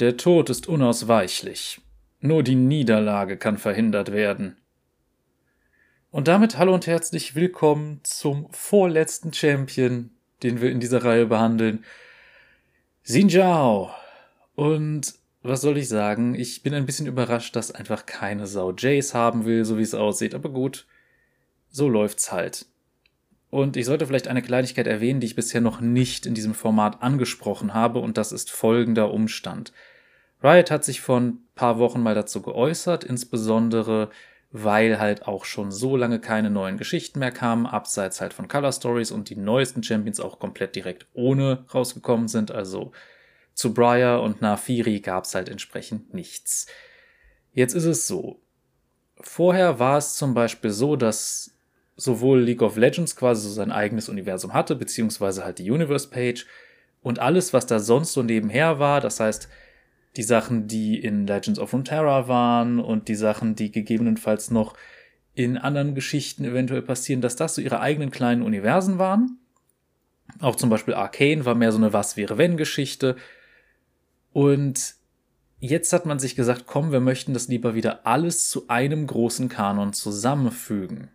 Der Tod ist unausweichlich. Nur die Niederlage kann verhindert werden. Und damit hallo und herzlich willkommen zum vorletzten Champion, den wir in dieser Reihe behandeln. Xin Zhao. Und was soll ich sagen? Ich bin ein bisschen überrascht, dass einfach keine Sau Jace haben will, so wie es aussieht. Aber gut, so läuft's halt. Und ich sollte vielleicht eine Kleinigkeit erwähnen, die ich bisher noch nicht in diesem Format angesprochen habe, und das ist folgender Umstand. Riot hat sich vor ein paar Wochen mal dazu geäußert, insbesondere weil halt auch schon so lange keine neuen Geschichten mehr kamen, abseits halt von Color Stories und die neuesten Champions auch komplett direkt ohne rausgekommen sind. Also zu Briar und Nafiri gab es halt entsprechend nichts. Jetzt ist es so. Vorher war es zum Beispiel so, dass sowohl League of Legends quasi so sein eigenes Universum hatte, beziehungsweise halt die Universe Page und alles, was da sonst so nebenher war, das heißt, die Sachen, die in Legends of Runeterra waren und die Sachen, die gegebenenfalls noch in anderen Geschichten eventuell passieren, dass das so ihre eigenen kleinen Universen waren. Auch zum Beispiel Arcane war mehr so eine Was wäre wenn Geschichte. Und jetzt hat man sich gesagt, komm, wir möchten das lieber wieder alles zu einem großen Kanon zusammenfügen.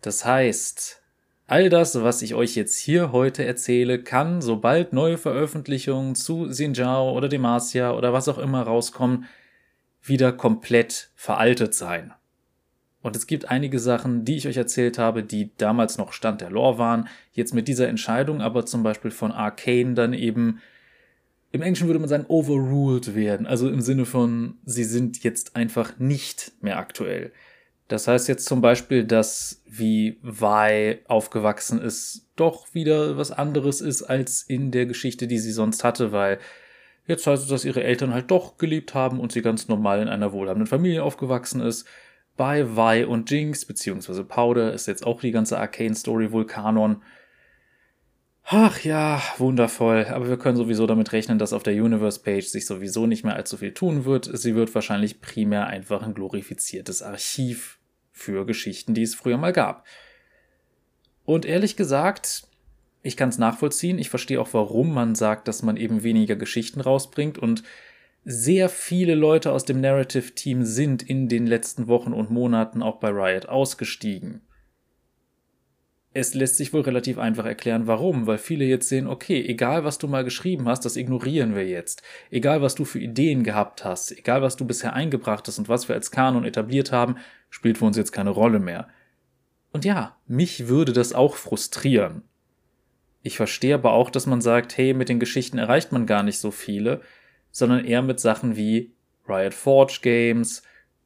Das heißt, all das, was ich euch jetzt hier heute erzähle, kann, sobald neue Veröffentlichungen zu Xinjiao oder Demacia oder was auch immer rauskommen, wieder komplett veraltet sein. Und es gibt einige Sachen, die ich euch erzählt habe, die damals noch Stand der Lore waren, jetzt mit dieser Entscheidung aber zum Beispiel von Arcane dann eben, im Englischen würde man sagen, overruled werden. Also im Sinne von, sie sind jetzt einfach nicht mehr aktuell. Das heißt jetzt zum Beispiel, dass wie Vi aufgewachsen ist, doch wieder was anderes ist als in der Geschichte, die sie sonst hatte, weil jetzt heißt es, dass ihre Eltern halt doch geliebt haben und sie ganz normal in einer wohlhabenden Familie aufgewachsen ist. Bei Vi und Jinx, beziehungsweise Powder, ist jetzt auch die ganze Arcane-Story wohl Kanon. Ach ja, wundervoll. Aber wir können sowieso damit rechnen, dass auf der Universe-Page sich sowieso nicht mehr allzu viel tun wird. Sie wird wahrscheinlich primär einfach ein glorifiziertes Archiv für Geschichten, die es früher mal gab. Und ehrlich gesagt, ich kann es nachvollziehen. Ich verstehe auch, warum man sagt, dass man eben weniger Geschichten rausbringt. Und sehr viele Leute aus dem Narrative-Team sind in den letzten Wochen und Monaten auch bei Riot ausgestiegen. Es lässt sich wohl relativ einfach erklären, warum, weil viele jetzt sehen, okay, egal was du mal geschrieben hast, das ignorieren wir jetzt. Egal was du für Ideen gehabt hast, egal was du bisher eingebracht hast und was wir als Kanon etabliert haben, spielt für uns jetzt keine Rolle mehr. Und ja, mich würde das auch frustrieren. Ich verstehe aber auch, dass man sagt, hey, mit den Geschichten erreicht man gar nicht so viele, sondern eher mit Sachen wie Riot Forge Games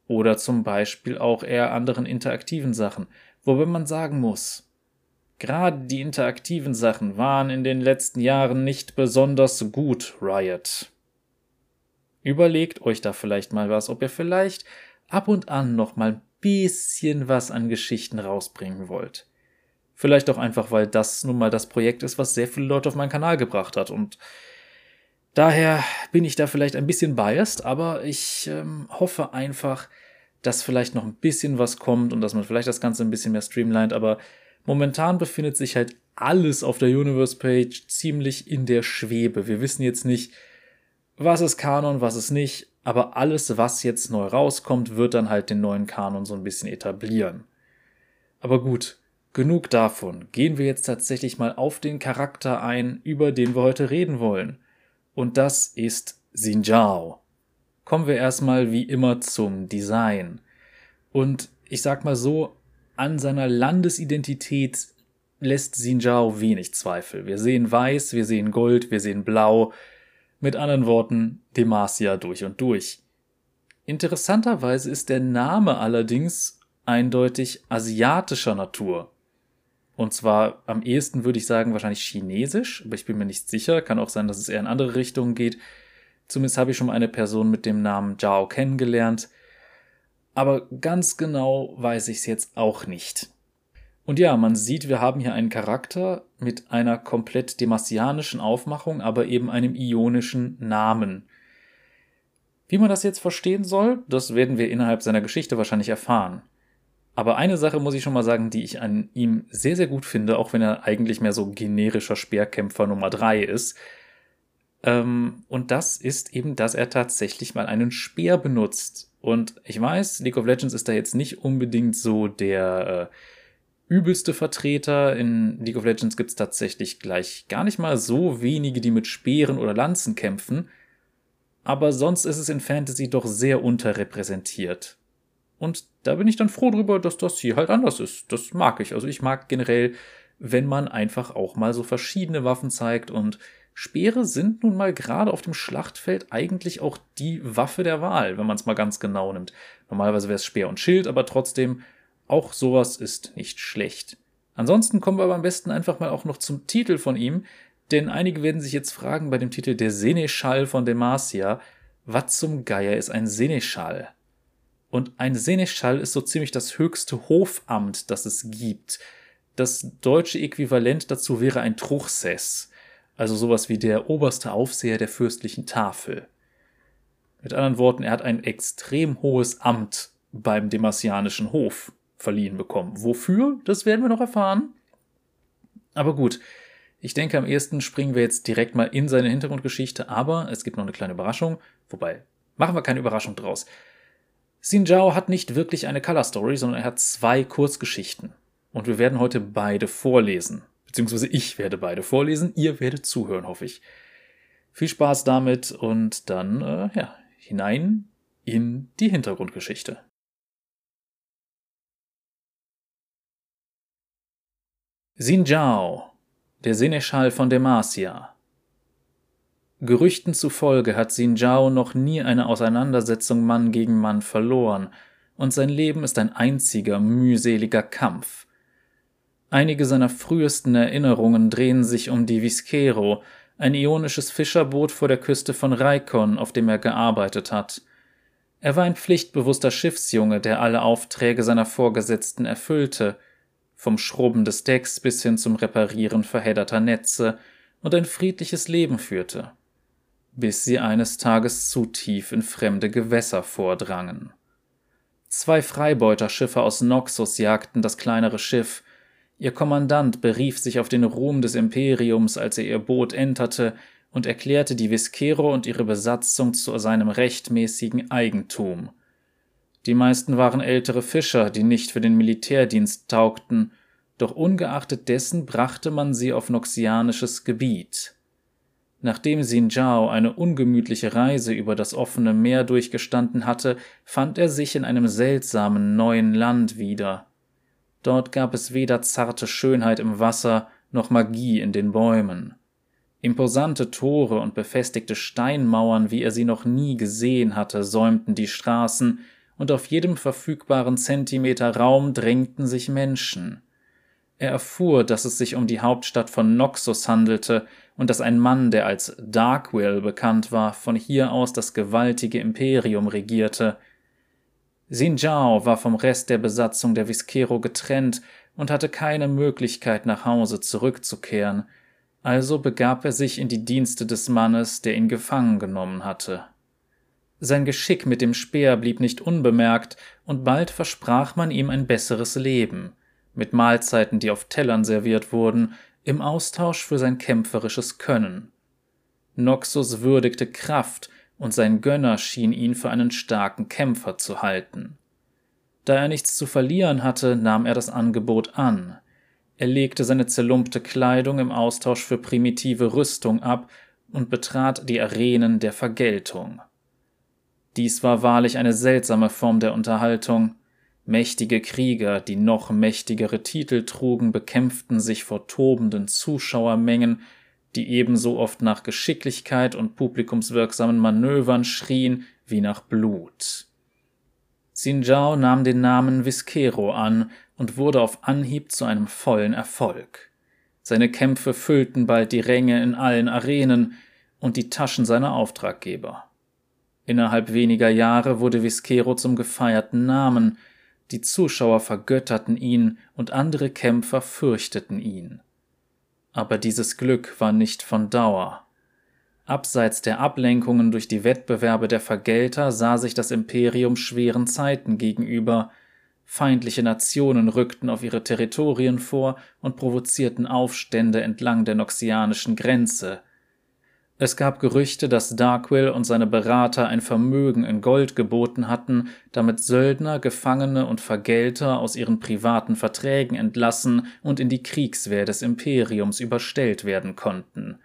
oder zum Beispiel auch eher anderen interaktiven Sachen, wobei man sagen muss, gerade die interaktiven Sachen waren in den letzten Jahren nicht besonders gut, Riot. Überlegt euch da vielleicht mal was, ob ihr vielleicht ab und an noch mal ein bisschen was an Geschichten rausbringen wollt. Vielleicht auch einfach, weil das nun mal das Projekt ist, was sehr viele Leute auf meinen Kanal gebracht hat. Und daher bin ich da vielleicht ein bisschen biased, aber ich ähm, hoffe einfach, dass vielleicht noch ein bisschen was kommt und dass man vielleicht das Ganze ein bisschen mehr streamlined. Aber momentan befindet sich halt alles auf der Universe-Page ziemlich in der Schwebe. Wir wissen jetzt nicht, was ist Kanon, was ist nicht aber alles, was jetzt neu rauskommt, wird dann halt den neuen Kanon so ein bisschen etablieren. Aber gut, genug davon. Gehen wir jetzt tatsächlich mal auf den Charakter ein, über den wir heute reden wollen. Und das ist Xinjiao. Kommen wir erstmal wie immer zum Design. Und ich sag mal so, an seiner Landesidentität lässt Xinjiao wenig Zweifel. Wir sehen weiß, wir sehen gold, wir sehen blau, mit anderen Worten, Demacia durch und durch. Interessanterweise ist der Name allerdings eindeutig asiatischer Natur. Und zwar am ehesten würde ich sagen wahrscheinlich chinesisch, aber ich bin mir nicht sicher. Kann auch sein, dass es eher in andere Richtungen geht. Zumindest habe ich schon eine Person mit dem Namen Zhao kennengelernt. Aber ganz genau weiß ich es jetzt auch nicht. Und ja, man sieht, wir haben hier einen Charakter mit einer komplett demasianischen Aufmachung, aber eben einem ionischen Namen. Wie man das jetzt verstehen soll, das werden wir innerhalb seiner Geschichte wahrscheinlich erfahren. Aber eine Sache muss ich schon mal sagen, die ich an ihm sehr, sehr gut finde, auch wenn er eigentlich mehr so generischer Speerkämpfer Nummer drei ist. Ähm, und das ist eben, dass er tatsächlich mal einen Speer benutzt. Und ich weiß, League of Legends ist da jetzt nicht unbedingt so der äh, übelste Vertreter. In League of Legends gibt es tatsächlich gleich gar nicht mal so wenige, die mit Speeren oder Lanzen kämpfen. Aber sonst ist es in Fantasy doch sehr unterrepräsentiert. Und da bin ich dann froh drüber, dass das hier halt anders ist. Das mag ich. Also ich mag generell, wenn man einfach auch mal so verschiedene Waffen zeigt und Speere sind nun mal gerade auf dem Schlachtfeld eigentlich auch die Waffe der Wahl, wenn man es mal ganz genau nimmt. Normalerweise wäre es Speer und Schild, aber trotzdem, auch sowas ist nicht schlecht. Ansonsten kommen wir aber am besten einfach mal auch noch zum Titel von ihm, denn einige werden sich jetzt fragen bei dem Titel Der Seneschall von Demacia, was zum Geier ist ein Seneschall? Und ein Seneschall ist so ziemlich das höchste Hofamt, das es gibt. Das deutsche Äquivalent dazu wäre ein Truchsess also sowas wie der oberste Aufseher der fürstlichen Tafel. Mit anderen Worten, er hat ein extrem hohes Amt beim demasianischen Hof verliehen bekommen. Wofür? Das werden wir noch erfahren. Aber gut, ich denke, am ehesten springen wir jetzt direkt mal in seine Hintergrundgeschichte, aber es gibt noch eine kleine Überraschung. Wobei, machen wir keine Überraschung draus. Xin Zhao hat nicht wirklich eine Color Story, sondern er hat zwei Kurzgeschichten. Und wir werden heute beide vorlesen beziehungsweise ich werde beide vorlesen, ihr werdet zuhören, hoffe ich. Viel Spaß damit und dann, äh, ja, hinein in die Hintergrundgeschichte. Xin Zhao, der Seneschall von Demacia. Gerüchten zufolge hat Xin Zhao noch nie eine Auseinandersetzung Mann gegen Mann verloren, und sein Leben ist ein einziger mühseliger Kampf. Einige seiner frühesten Erinnerungen drehen sich um die Viscero, ein ionisches Fischerboot vor der Küste von Raikon, auf dem er gearbeitet hat. Er war ein pflichtbewusster Schiffsjunge, der alle Aufträge seiner Vorgesetzten erfüllte, vom Schrubben des Decks bis hin zum Reparieren verhedderter Netze, und ein friedliches Leben führte, bis sie eines Tages zu tief in fremde Gewässer vordrangen. Zwei Freibeuterschiffe aus Noxus jagten das kleinere Schiff, Ihr Kommandant berief sich auf den Ruhm des Imperiums, als er ihr Boot enterte, und erklärte die Viscero und ihre Besatzung zu seinem rechtmäßigen Eigentum. Die meisten waren ältere Fischer, die nicht für den Militärdienst taugten, doch ungeachtet dessen brachte man sie auf noxianisches Gebiet. Nachdem Xin Zhao eine ungemütliche Reise über das offene Meer durchgestanden hatte, fand er sich in einem seltsamen neuen Land wieder. Dort gab es weder zarte Schönheit im Wasser noch Magie in den Bäumen. Imposante Tore und befestigte Steinmauern, wie er sie noch nie gesehen hatte, säumten die Straßen, und auf jedem verfügbaren Zentimeter Raum drängten sich Menschen. Er erfuhr, dass es sich um die Hauptstadt von Noxus handelte und dass ein Mann, der als Darkwill bekannt war, von hier aus das gewaltige Imperium regierte, Xin Zhao war vom Rest der Besatzung der Viscero getrennt und hatte keine Möglichkeit, nach Hause zurückzukehren, also begab er sich in die Dienste des Mannes, der ihn gefangen genommen hatte. Sein Geschick mit dem Speer blieb nicht unbemerkt, und bald versprach man ihm ein besseres Leben, mit Mahlzeiten, die auf Tellern serviert wurden, im Austausch für sein kämpferisches Können. Noxus würdigte Kraft und sein Gönner schien ihn für einen starken Kämpfer zu halten. Da er nichts zu verlieren hatte, nahm er das Angebot an. Er legte seine zerlumpte Kleidung im Austausch für primitive Rüstung ab und betrat die Arenen der Vergeltung. Dies war wahrlich eine seltsame Form der Unterhaltung. Mächtige Krieger, die noch mächtigere Titel trugen, bekämpften sich vor tobenden Zuschauermengen, die ebenso oft nach Geschicklichkeit und publikumswirksamen Manövern schrien wie nach Blut. Xinjiao nahm den Namen Viscero an und wurde auf Anhieb zu einem vollen Erfolg. Seine Kämpfe füllten bald die Ränge in allen Arenen und die Taschen seiner Auftraggeber. Innerhalb weniger Jahre wurde Viscero zum gefeierten Namen, die Zuschauer vergötterten ihn und andere Kämpfer fürchteten ihn. Aber dieses Glück war nicht von Dauer. Abseits der Ablenkungen durch die Wettbewerbe der Vergelter sah sich das Imperium schweren Zeiten gegenüber, feindliche Nationen rückten auf ihre Territorien vor und provozierten Aufstände entlang der noxianischen Grenze. Es gab Gerüchte, dass Darkwill und seine Berater ein Vermögen in Gold geboten hatten, damit Söldner, Gefangene und Vergelter aus ihren privaten Verträgen entlassen und in die Kriegswehr des Imperiums überstellt werden konnten.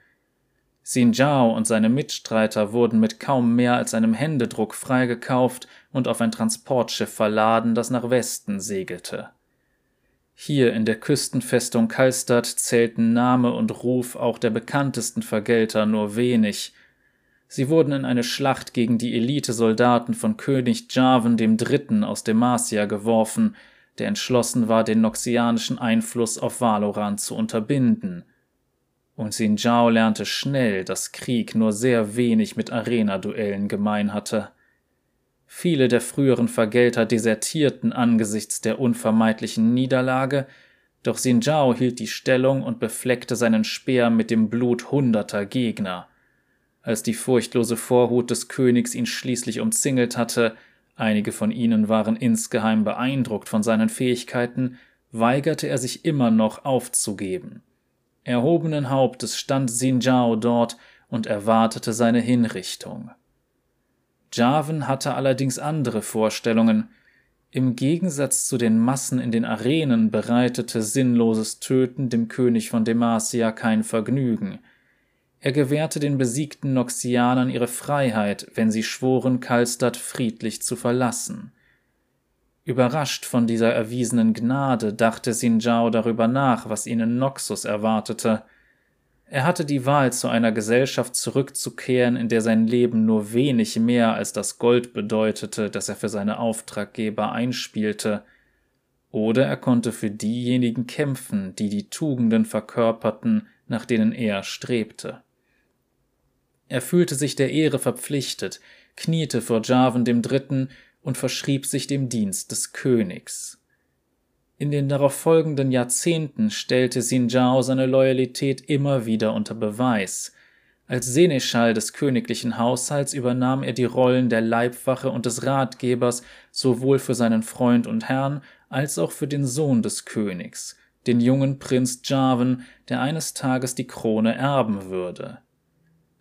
Xin Zhao und seine Mitstreiter wurden mit kaum mehr als einem Händedruck freigekauft und auf ein Transportschiff verladen, das nach Westen segelte. Hier in der Küstenfestung Kallstadt zählten Name und Ruf auch der bekanntesten Vergelter nur wenig. Sie wurden in eine Schlacht gegen die Elitesoldaten von König Jarvan III. aus Demacia geworfen, der entschlossen war, den noxianischen Einfluss auf Valoran zu unterbinden. Und Xin Zhao lernte schnell, dass Krieg nur sehr wenig mit Arena-Duellen gemein hatte. Viele der früheren Vergelter desertierten angesichts der unvermeidlichen Niederlage, doch Xin Zhao hielt die Stellung und befleckte seinen Speer mit dem Blut hunderter Gegner. Als die furchtlose Vorhut des Königs ihn schließlich umzingelt hatte, einige von ihnen waren insgeheim beeindruckt von seinen Fähigkeiten, weigerte er sich immer noch aufzugeben. Erhobenen Hauptes stand Xin Zhao dort und erwartete seine Hinrichtung. Jarvan hatte allerdings andere Vorstellungen. Im Gegensatz zu den Massen in den Arenen bereitete sinnloses Töten dem König von Demacia kein Vergnügen. Er gewährte den besiegten Noxianern ihre Freiheit, wenn sie schworen, Kalstadt friedlich zu verlassen. Überrascht von dieser erwiesenen Gnade dachte Sinjao darüber nach, was ihn in Noxus erwartete – er hatte die Wahl, zu einer Gesellschaft zurückzukehren, in der sein Leben nur wenig mehr als das Gold bedeutete, das er für seine Auftraggeber einspielte, oder er konnte für diejenigen kämpfen, die die Tugenden verkörperten, nach denen er strebte. Er fühlte sich der Ehre verpflichtet, kniete vor Jarvan dem Dritten und verschrieb sich dem Dienst des Königs. In den darauf folgenden Jahrzehnten stellte Sinjao seine Loyalität immer wieder unter Beweis. Als Seneschall des königlichen Haushalts übernahm er die Rollen der Leibwache und des Ratgebers sowohl für seinen Freund und Herrn als auch für den Sohn des Königs, den jungen Prinz Jarvan, der eines Tages die Krone erben würde.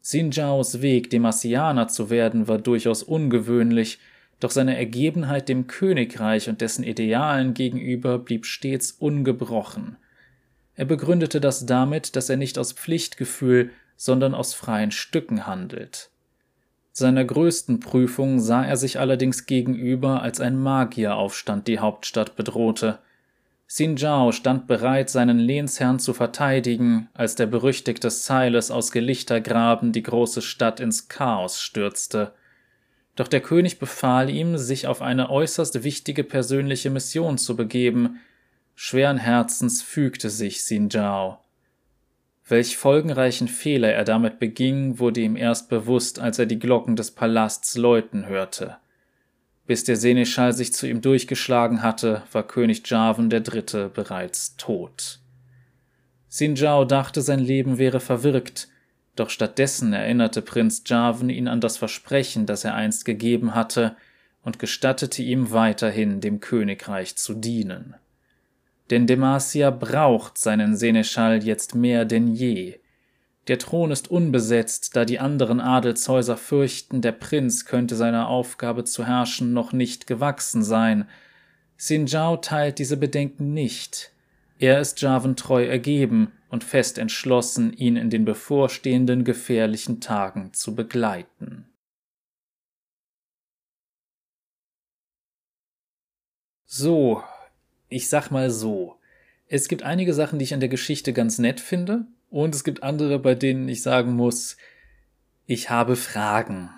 Sinjaos Weg, Demasianer zu werden, war durchaus ungewöhnlich, doch seine Ergebenheit dem Königreich und dessen Idealen gegenüber blieb stets ungebrochen. Er begründete das damit, dass er nicht aus Pflichtgefühl, sondern aus freien Stücken handelt. Seiner größten Prüfung sah er sich allerdings gegenüber, als ein Magieraufstand die Hauptstadt bedrohte. Xin Zhao stand bereit, seinen Lehnsherrn zu verteidigen, als der berüchtigte Silas aus Gelichtergraben die große Stadt ins Chaos stürzte. Doch der König befahl ihm, sich auf eine äußerst wichtige persönliche Mission zu begeben. Schweren Herzens fügte sich Xin Zhao. Welch folgenreichen Fehler er damit beging, wurde ihm erst bewusst, als er die Glocken des Palasts läuten hörte. Bis der Seneschall sich zu ihm durchgeschlagen hatte, war König Jarvan III. bereits tot. Xin Zhao dachte, sein Leben wäre verwirkt, doch stattdessen erinnerte Prinz Jarvan ihn an das Versprechen, das er einst gegeben hatte, und gestattete ihm weiterhin dem Königreich zu dienen. Denn Demacia braucht seinen Seneschall jetzt mehr denn je. Der Thron ist unbesetzt, da die anderen Adelshäuser fürchten, der Prinz könnte seiner Aufgabe zu herrschen noch nicht gewachsen sein. Sinjao teilt diese Bedenken nicht. Er ist Jarvan treu ergeben und fest entschlossen, ihn in den bevorstehenden gefährlichen Tagen zu begleiten. So, ich sag mal so. Es gibt einige Sachen, die ich an der Geschichte ganz nett finde, und es gibt andere, bei denen ich sagen muss, ich habe Fragen.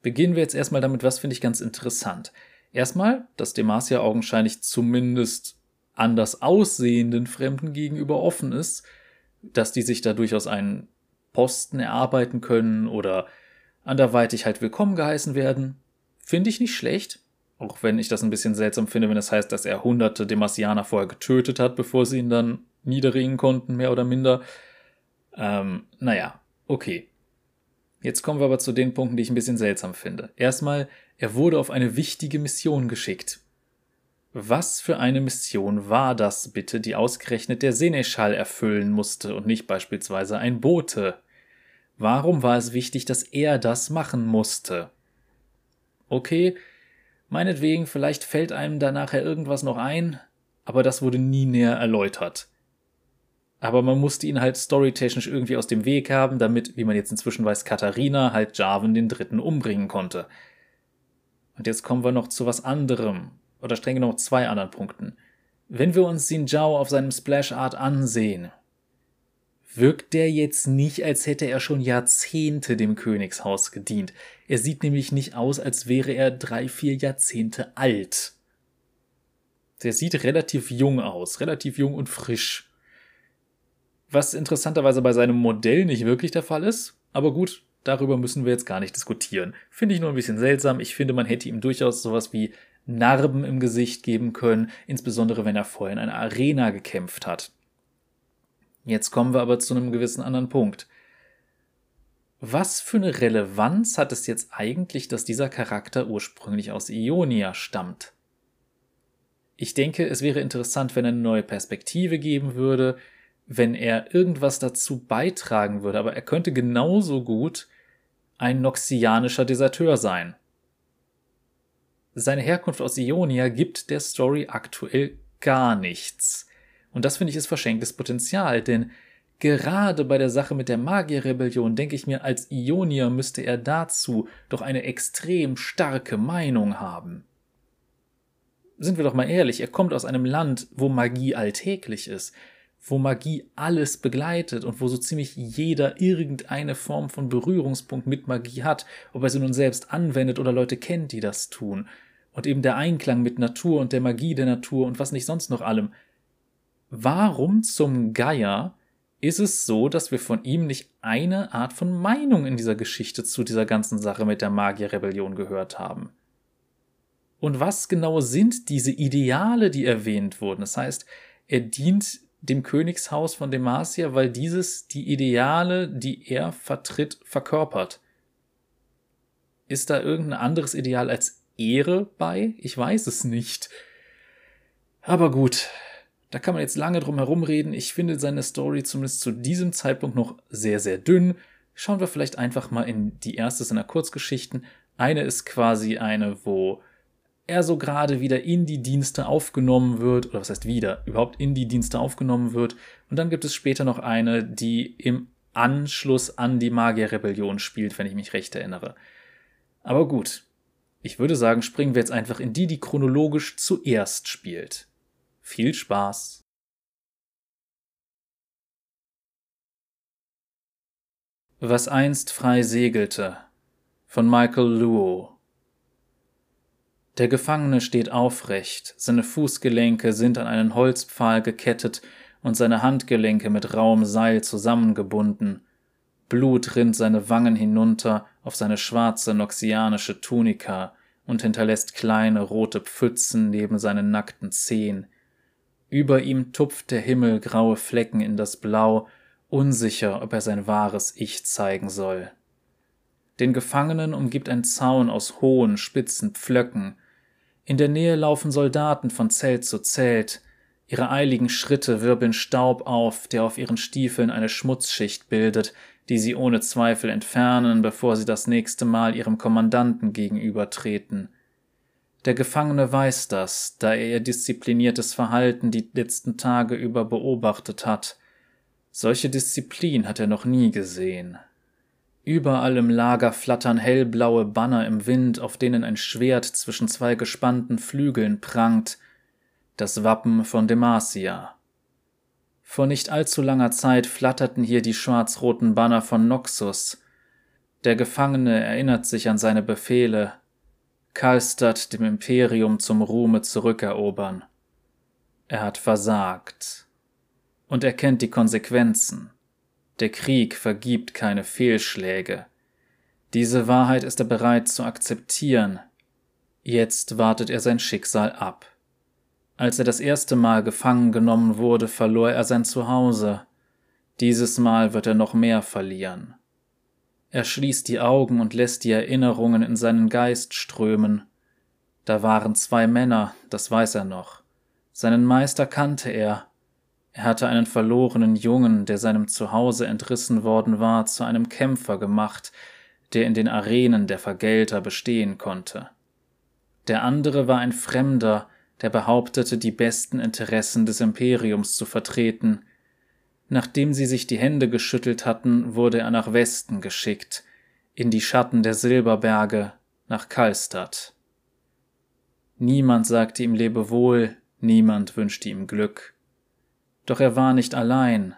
Beginnen wir jetzt erstmal damit, was finde ich ganz interessant. Erstmal, dass Demacia augenscheinlich zumindest anders aussehenden Fremden gegenüber offen ist, dass die sich da durchaus einen Posten erarbeiten können oder anderweitig halt willkommen geheißen werden, finde ich nicht schlecht. Auch wenn ich das ein bisschen seltsam finde, wenn es das heißt, dass er hunderte Demasianer vorher getötet hat, bevor sie ihn dann niederringen konnten, mehr oder minder. Ähm, naja, okay. Jetzt kommen wir aber zu den Punkten, die ich ein bisschen seltsam finde. Erstmal, er wurde auf eine wichtige Mission geschickt. Was für eine Mission war das bitte, die ausgerechnet der Seneschall erfüllen musste und nicht beispielsweise ein Bote? Warum war es wichtig, dass er das machen musste? Okay, meinetwegen, vielleicht fällt einem da nachher irgendwas noch ein, aber das wurde nie näher erläutert. Aber man musste ihn halt storytechnisch irgendwie aus dem Weg haben, damit, wie man jetzt inzwischen weiß, Katharina halt Jarvan den Dritten umbringen konnte. Und jetzt kommen wir noch zu was anderem, oder streng genommen zwei anderen Punkten. Wenn wir uns Xin Zhao auf seinem Splash Art ansehen, wirkt der jetzt nicht, als hätte er schon Jahrzehnte dem Königshaus gedient. Er sieht nämlich nicht aus, als wäre er drei, vier Jahrzehnte alt. Der sieht relativ jung aus, relativ jung und frisch. Was interessanterweise bei seinem Modell nicht wirklich der Fall ist, aber gut, darüber müssen wir jetzt gar nicht diskutieren. Finde ich nur ein bisschen seltsam. Ich finde, man hätte ihm durchaus sowas wie Narben im Gesicht geben können, insbesondere wenn er vorher in einer Arena gekämpft hat. Jetzt kommen wir aber zu einem gewissen anderen Punkt. Was für eine Relevanz hat es jetzt eigentlich, dass dieser Charakter ursprünglich aus Ionia stammt? Ich denke, es wäre interessant, wenn er eine neue Perspektive geben würde, wenn er irgendwas dazu beitragen würde, aber er könnte genauso gut ein noxianischer Deserteur sein. Seine Herkunft aus Ionia gibt der Story aktuell gar nichts. Und das finde ich ist verschenktes Potenzial, denn gerade bei der Sache mit der Magierrebellion denke ich mir, als Ionier müsste er dazu doch eine extrem starke Meinung haben. Sind wir doch mal ehrlich, er kommt aus einem Land, wo Magie alltäglich ist, wo Magie alles begleitet und wo so ziemlich jeder irgendeine Form von Berührungspunkt mit Magie hat, ob er sie nun selbst anwendet oder Leute kennt, die das tun. Und eben der Einklang mit Natur und der Magie der Natur und was nicht sonst noch allem. Warum zum Geier ist es so, dass wir von ihm nicht eine Art von Meinung in dieser Geschichte zu dieser ganzen Sache mit der Magierrebellion gehört haben? Und was genau sind diese Ideale, die erwähnt wurden? Das heißt, er dient dem Königshaus von Demacia, weil dieses die Ideale, die er vertritt, verkörpert. Ist da irgendein anderes Ideal als Ehre bei? Ich weiß es nicht. Aber gut, da kann man jetzt lange drum herum reden. Ich finde seine Story zumindest zu diesem Zeitpunkt noch sehr, sehr dünn. Schauen wir vielleicht einfach mal in die erste seiner Kurzgeschichten. Eine ist quasi eine, wo er so gerade wieder in die Dienste aufgenommen wird, oder was heißt wieder, überhaupt in die Dienste aufgenommen wird. Und dann gibt es später noch eine, die im Anschluss an die Magierrebellion spielt, wenn ich mich recht erinnere. Aber gut, ich würde sagen, springen wir jetzt einfach in die, die chronologisch zuerst spielt. Viel Spaß! Was einst frei segelte von Michael Luo der Gefangene steht aufrecht, seine Fußgelenke sind an einen Holzpfahl gekettet und seine Handgelenke mit rauem Seil zusammengebunden. Blut rinnt seine Wangen hinunter auf seine schwarze noxianische Tunika und hinterlässt kleine rote Pfützen neben seinen nackten Zehen. Über ihm tupft der Himmel graue Flecken in das Blau, unsicher, ob er sein wahres Ich zeigen soll. Den Gefangenen umgibt ein Zaun aus hohen, spitzen Pflöcken, in der Nähe laufen Soldaten von Zelt zu Zelt. Ihre eiligen Schritte wirbeln Staub auf, der auf ihren Stiefeln eine Schmutzschicht bildet, die sie ohne Zweifel entfernen, bevor sie das nächste Mal ihrem Kommandanten gegenübertreten. Der Gefangene weiß das, da er ihr diszipliniertes Verhalten die letzten Tage über beobachtet hat. Solche Disziplin hat er noch nie gesehen. Überall im Lager flattern hellblaue Banner im Wind, auf denen ein Schwert zwischen zwei gespannten Flügeln prangt, das Wappen von Demacia. Vor nicht allzu langer Zeit flatterten hier die schwarz-roten Banner von Noxus. Der Gefangene erinnert sich an seine Befehle, Kalstad dem Imperium zum Ruhme zurückerobern. Er hat versagt. Und er kennt die Konsequenzen. Der Krieg vergibt keine Fehlschläge. Diese Wahrheit ist er bereit zu akzeptieren. Jetzt wartet er sein Schicksal ab. Als er das erste Mal gefangen genommen wurde, verlor er sein Zuhause. Dieses Mal wird er noch mehr verlieren. Er schließt die Augen und lässt die Erinnerungen in seinen Geist strömen. Da waren zwei Männer, das weiß er noch. Seinen Meister kannte er, Er hatte einen verlorenen Jungen, der seinem Zuhause entrissen worden war, zu einem Kämpfer gemacht, der in den Arenen der Vergelter bestehen konnte. Der andere war ein Fremder, der behauptete, die besten Interessen des Imperiums zu vertreten. Nachdem sie sich die Hände geschüttelt hatten, wurde er nach Westen geschickt, in die Schatten der Silberberge, nach Kalstadt. Niemand sagte ihm Lebewohl, niemand wünschte ihm Glück. Doch er war nicht allein.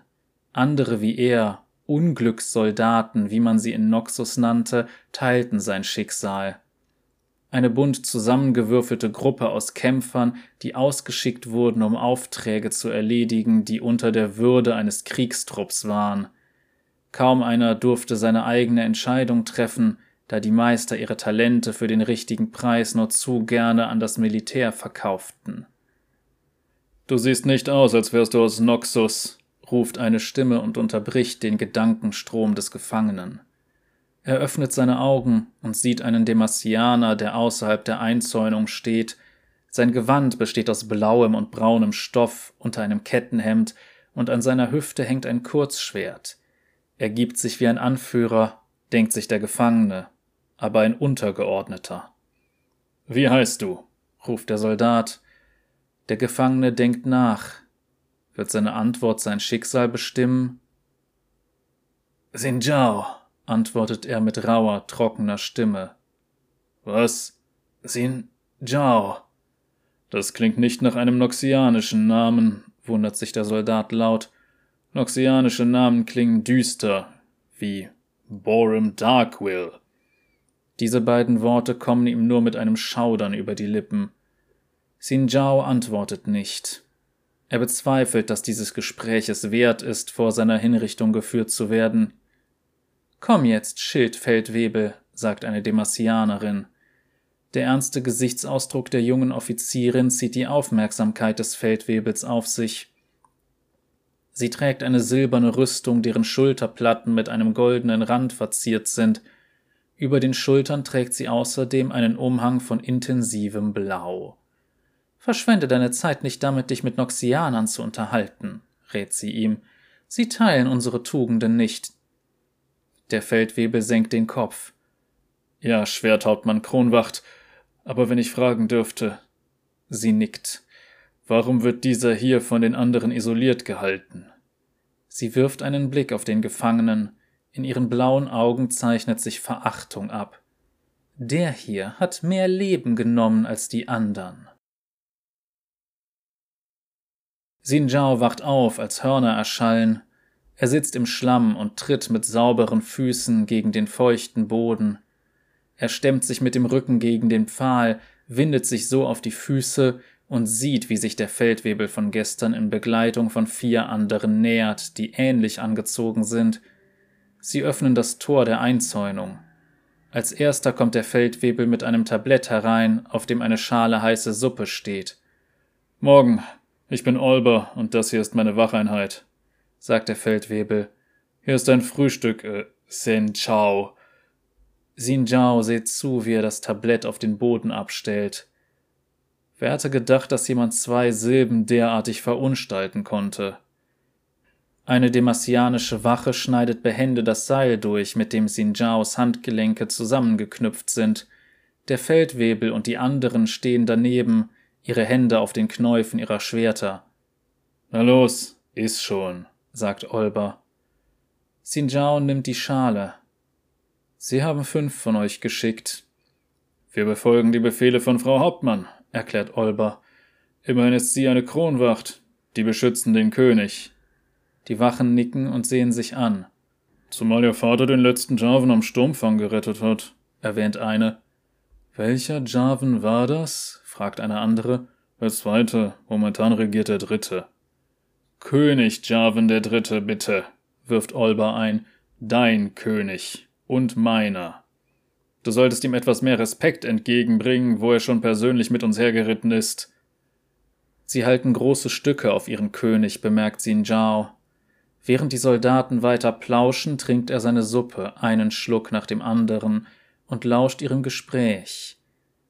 Andere wie er, Unglückssoldaten, wie man sie in Noxus nannte, teilten sein Schicksal. Eine bunt zusammengewürfelte Gruppe aus Kämpfern, die ausgeschickt wurden, um Aufträge zu erledigen, die unter der Würde eines Kriegstrupps waren. Kaum einer durfte seine eigene Entscheidung treffen, da die Meister ihre Talente für den richtigen Preis nur zu gerne an das Militär verkauften. Du siehst nicht aus, als wärst du aus Noxus, ruft eine Stimme und unterbricht den Gedankenstrom des Gefangenen. Er öffnet seine Augen und sieht einen Demasianer, der außerhalb der Einzäunung steht. Sein Gewand besteht aus blauem und braunem Stoff unter einem Kettenhemd, und an seiner Hüfte hängt ein Kurzschwert. Er gibt sich wie ein Anführer, denkt sich der Gefangene, aber ein Untergeordneter. Wie heißt du? ruft der Soldat. Der Gefangene denkt nach. Wird seine Antwort sein Schicksal bestimmen? Sinjao, antwortet er mit rauer, trockener Stimme. Was? Sinjao. Das klingt nicht nach einem noxianischen Namen, wundert sich der Soldat laut. Noxianische Namen klingen düster, wie Borum Darkwill. Diese beiden Worte kommen ihm nur mit einem Schaudern über die Lippen. Xin Zhao antwortet nicht. Er bezweifelt, dass dieses Gespräch es wert ist, vor seiner Hinrichtung geführt zu werden. Komm jetzt, Schildfeldwebel, sagt eine Demasianerin. Der ernste Gesichtsausdruck der jungen Offizierin zieht die Aufmerksamkeit des Feldwebels auf sich. Sie trägt eine silberne Rüstung, deren Schulterplatten mit einem goldenen Rand verziert sind. Über den Schultern trägt sie außerdem einen Umhang von intensivem Blau. Verschwende deine Zeit nicht damit, dich mit Noxianern zu unterhalten, rät sie ihm. Sie teilen unsere Tugenden nicht. Der Feldwebel senkt den Kopf. Ja, Schwerthauptmann Kronwacht, aber wenn ich fragen dürfte. Sie nickt. Warum wird dieser hier von den anderen isoliert gehalten? Sie wirft einen Blick auf den Gefangenen. In ihren blauen Augen zeichnet sich Verachtung ab. Der hier hat mehr Leben genommen als die anderen. Xin Zhao wacht auf, als Hörner erschallen. Er sitzt im Schlamm und tritt mit sauberen Füßen gegen den feuchten Boden. Er stemmt sich mit dem Rücken gegen den Pfahl, windet sich so auf die Füße und sieht, wie sich der Feldwebel von gestern in Begleitung von vier anderen nähert, die ähnlich angezogen sind. Sie öffnen das Tor der Einzäunung. Als erster kommt der Feldwebel mit einem Tablett herein, auf dem eine Schale heiße Suppe steht. Morgen, ich bin Olber und das hier ist meine Wacheinheit, sagt der Feldwebel. Hier ist dein Frühstück, äh, Sen Chao. Xin Zhao seht zu, wie er das Tablett auf den Boden abstellt. Wer hatte gedacht, dass jemand zwei Silben derartig verunstalten konnte? Eine demasianische Wache schneidet behende das Seil durch, mit dem Xin Zhaos Handgelenke zusammengeknüpft sind. Der Feldwebel und die anderen stehen daneben, ihre Hände auf den Knäufen ihrer Schwerter. Na los, iss schon, sagt Olber. Xinjiao nimmt die Schale. Sie haben fünf von euch geschickt. Wir befolgen die Befehle von Frau Hauptmann, erklärt Olber. Immerhin ist sie eine Kronwacht. Die beschützen den König. Die Wachen nicken und sehen sich an. Zumal ihr Vater den letzten Jarvan am Sturmfang gerettet hat, erwähnt eine. Welcher Jarvan war das? fragt eine andere. Der zweite, momentan regiert der dritte. König Jarvan der Dritte, bitte, wirft Olber ein. Dein König und meiner. Du solltest ihm etwas mehr Respekt entgegenbringen, wo er schon persönlich mit uns hergeritten ist. Sie halten große Stücke auf ihren König, bemerkt Xin Zhao. Während die Soldaten weiter plauschen, trinkt er seine Suppe, einen Schluck nach dem anderen, und lauscht ihrem Gespräch.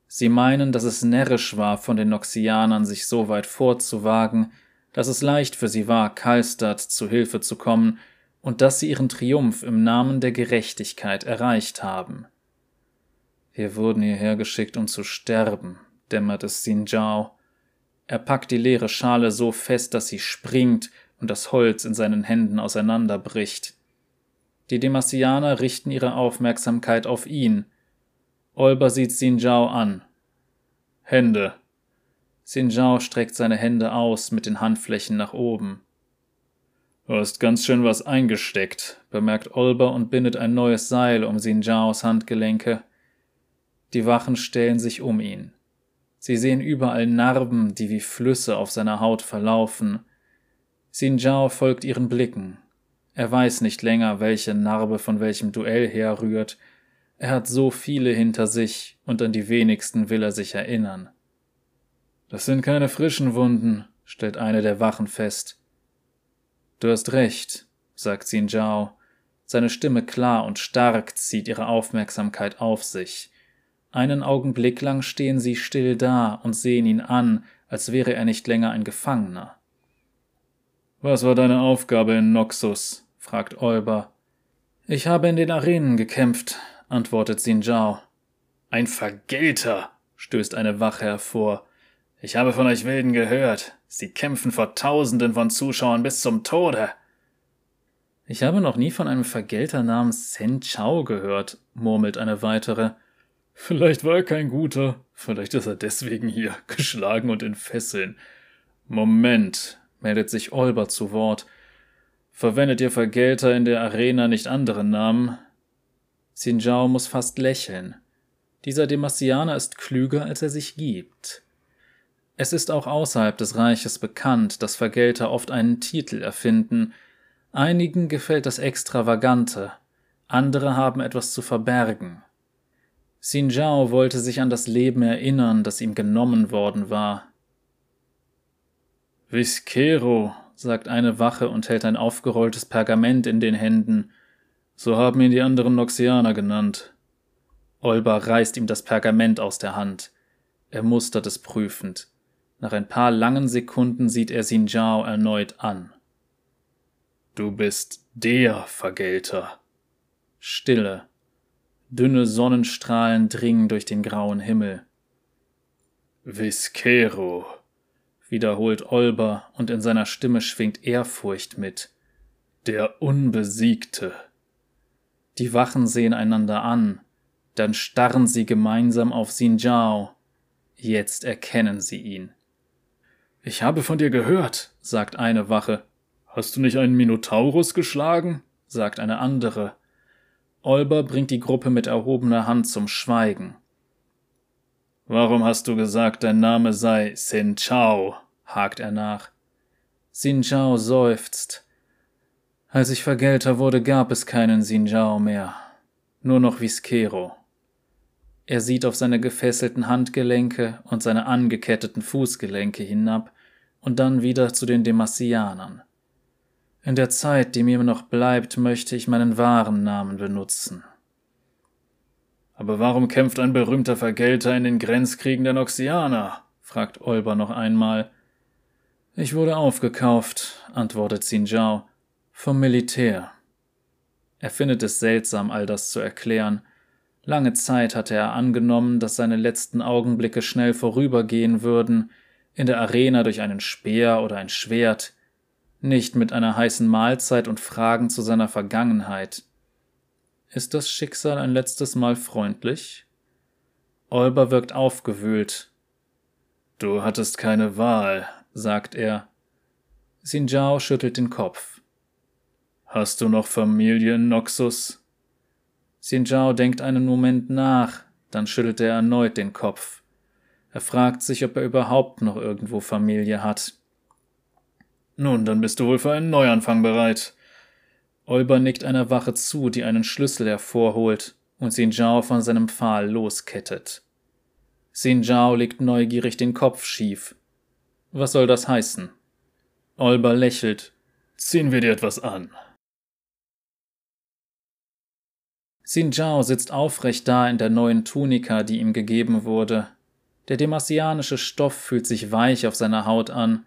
Sie meinen, dass es närrisch war, von den Noxianern sich so weit vorzuwagen, dass es leicht für sie war, Kalstad zu Hilfe zu kommen und dass sie ihren Triumph im Namen der Gerechtigkeit erreicht haben. Wir wurden hierher geschickt, um zu sterben, dämmert es Sinjao. Er packt die leere Schale so fest, dass sie springt und das Holz in seinen Händen auseinanderbricht. Die Demasianer richten ihre Aufmerksamkeit auf ihn. Olber sieht Sinjao an. Hände. Sinjao streckt seine Hände aus mit den Handflächen nach oben. Du hast ganz schön was eingesteckt, bemerkt Olber und bindet ein neues Seil um Sinjaos Handgelenke. Die Wachen stellen sich um ihn. Sie sehen überall Narben, die wie Flüsse auf seiner Haut verlaufen. Sinjao folgt ihren Blicken. Er weiß nicht länger, welche Narbe von welchem Duell herrührt. Er hat so viele hinter sich, und an die wenigsten will er sich erinnern. Das sind keine frischen Wunden, stellt eine der Wachen fest. Du hast recht, sagt Xin Zhao. Seine Stimme klar und stark zieht ihre Aufmerksamkeit auf sich. Einen Augenblick lang stehen sie still da und sehen ihn an, als wäre er nicht länger ein Gefangener. Was war deine Aufgabe in Noxus? fragt Olber. Ich habe in den Arenen gekämpft, antwortet Xin Zhao. Ein Vergelter, stößt eine Wache hervor. Ich habe von euch Wilden gehört. Sie kämpfen vor Tausenden von Zuschauern bis zum Tode. Ich habe noch nie von einem Vergelter namens Sen Chao gehört, murmelt eine weitere. Vielleicht war er kein guter, vielleicht ist er deswegen hier, geschlagen und in Fesseln. Moment, meldet sich Olber zu Wort. Verwendet ihr Vergelter in der Arena nicht andere Namen? Sinjao muss fast lächeln. Dieser Demasianer ist klüger, als er sich gibt. Es ist auch außerhalb des Reiches bekannt, dass Vergelter oft einen Titel erfinden. Einigen gefällt das Extravagante, andere haben etwas zu verbergen. Xin Zhao wollte sich an das Leben erinnern, das ihm genommen worden war. Viscero, sagt eine Wache und hält ein aufgerolltes Pergament in den Händen. So haben ihn die anderen Noxianer genannt. Olber reißt ihm das Pergament aus der Hand. Er mustert es prüfend. Nach ein paar langen Sekunden sieht er Xin Zhao erneut an. Du bist der Vergelter. Stille. Dünne Sonnenstrahlen dringen durch den grauen Himmel. Viscero, wiederholt Olber, und in seiner Stimme schwingt Ehrfurcht mit. Der Unbesiegte. Die Wachen sehen einander an, dann starren sie gemeinsam auf Xin Zhao. Jetzt erkennen sie ihn. Ich habe von dir gehört, sagt eine Wache. Hast du nicht einen Minotaurus geschlagen? sagt eine andere. Olber bringt die Gruppe mit erhobener Hand zum Schweigen. Warum hast du gesagt, dein Name sei Sin Chao? hakt er nach. Sin Chao seufzt. Als ich Vergelter wurde, gab es keinen Sin Chao mehr. Nur noch Viscero. Er sieht auf seine gefesselten Handgelenke und seine angeketteten Fußgelenke hinab und dann wieder zu den Demasianern. In der Zeit, die mir noch bleibt, möchte ich meinen wahren Namen benutzen. Aber warum kämpft ein berühmter Vergelter in den Grenzkriegen der Noxianer? fragt Olber noch einmal. Ich wurde aufgekauft, antwortet Xinjiao, vom Militär. Er findet es seltsam, all das zu erklären, Lange Zeit hatte er angenommen, dass seine letzten Augenblicke schnell vorübergehen würden, in der Arena durch einen Speer oder ein Schwert, nicht mit einer heißen Mahlzeit und Fragen zu seiner Vergangenheit. Ist das Schicksal ein letztes Mal freundlich? Olber wirkt aufgewühlt. Du hattest keine Wahl, sagt er. Sinjao schüttelt den Kopf. Hast du noch Familie in Noxus? Xinjiao denkt einen Moment nach, dann schüttelt er erneut den Kopf. Er fragt sich, ob er überhaupt noch irgendwo Familie hat. Nun, dann bist du wohl für einen Neuanfang bereit. Olber nickt einer Wache zu, die einen Schlüssel hervorholt und Xinjiao von seinem Pfahl loskettet. Xinjiao legt neugierig den Kopf schief. Was soll das heißen? Olber lächelt. Ziehen wir dir etwas an. Xin Zhao sitzt aufrecht da in der neuen Tunika, die ihm gegeben wurde. Der demasianische Stoff fühlt sich weich auf seiner Haut an.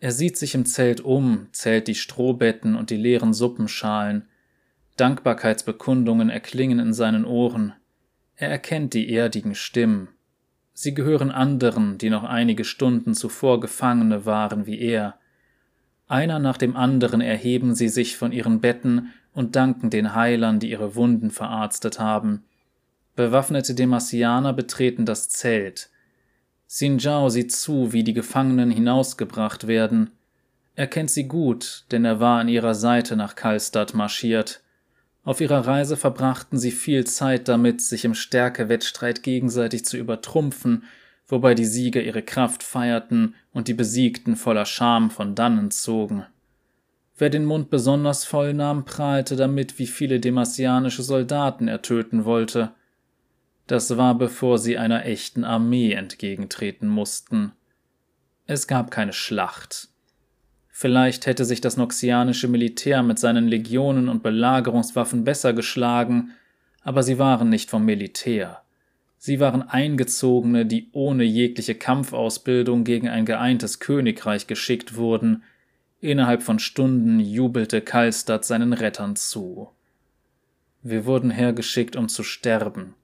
Er sieht sich im Zelt um, zählt die Strohbetten und die leeren Suppenschalen. Dankbarkeitsbekundungen erklingen in seinen Ohren. Er erkennt die erdigen Stimmen. Sie gehören anderen, die noch einige Stunden zuvor Gefangene waren wie er. Einer nach dem anderen erheben sie sich von ihren Betten und danken den Heilern, die ihre Wunden verarztet haben. Bewaffnete Demasianer betreten das Zelt. Xinjiao sieht zu, wie die Gefangenen hinausgebracht werden. Er kennt sie gut, denn er war an ihrer Seite nach Kalstadt marschiert. Auf ihrer Reise verbrachten sie viel Zeit damit, sich im Stärkewettstreit gegenseitig zu übertrumpfen, wobei die Sieger ihre Kraft feierten und die Besiegten voller Scham von dannen zogen. Wer den Mund besonders voll nahm, prahlte damit, wie viele demasianische Soldaten er töten wollte. Das war bevor sie einer echten Armee entgegentreten mussten. Es gab keine Schlacht. Vielleicht hätte sich das noxianische Militär mit seinen Legionen und Belagerungswaffen besser geschlagen, aber sie waren nicht vom Militär. Sie waren Eingezogene, die ohne jegliche Kampfausbildung gegen ein geeintes Königreich geschickt wurden, Innerhalb von Stunden jubelte Kalstadt seinen Rettern zu. Wir wurden hergeschickt, um zu sterben,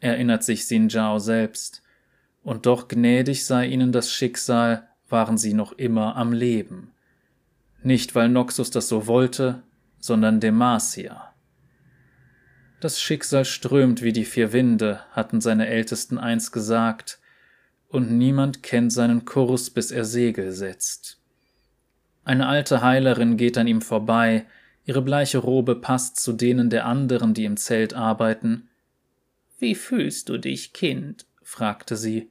erinnert sich Sinjao selbst, und doch gnädig sei ihnen das Schicksal, waren sie noch immer am Leben. Nicht, weil Noxus das so wollte, sondern Demacia. Das Schicksal strömt wie die vier Winde, hatten seine Ältesten einst gesagt, und niemand kennt seinen Kurs, bis er Segel setzt. Eine alte Heilerin geht an ihm vorbei, ihre bleiche Robe passt zu denen der anderen, die im Zelt arbeiten. Wie fühlst du dich, Kind? fragte sie.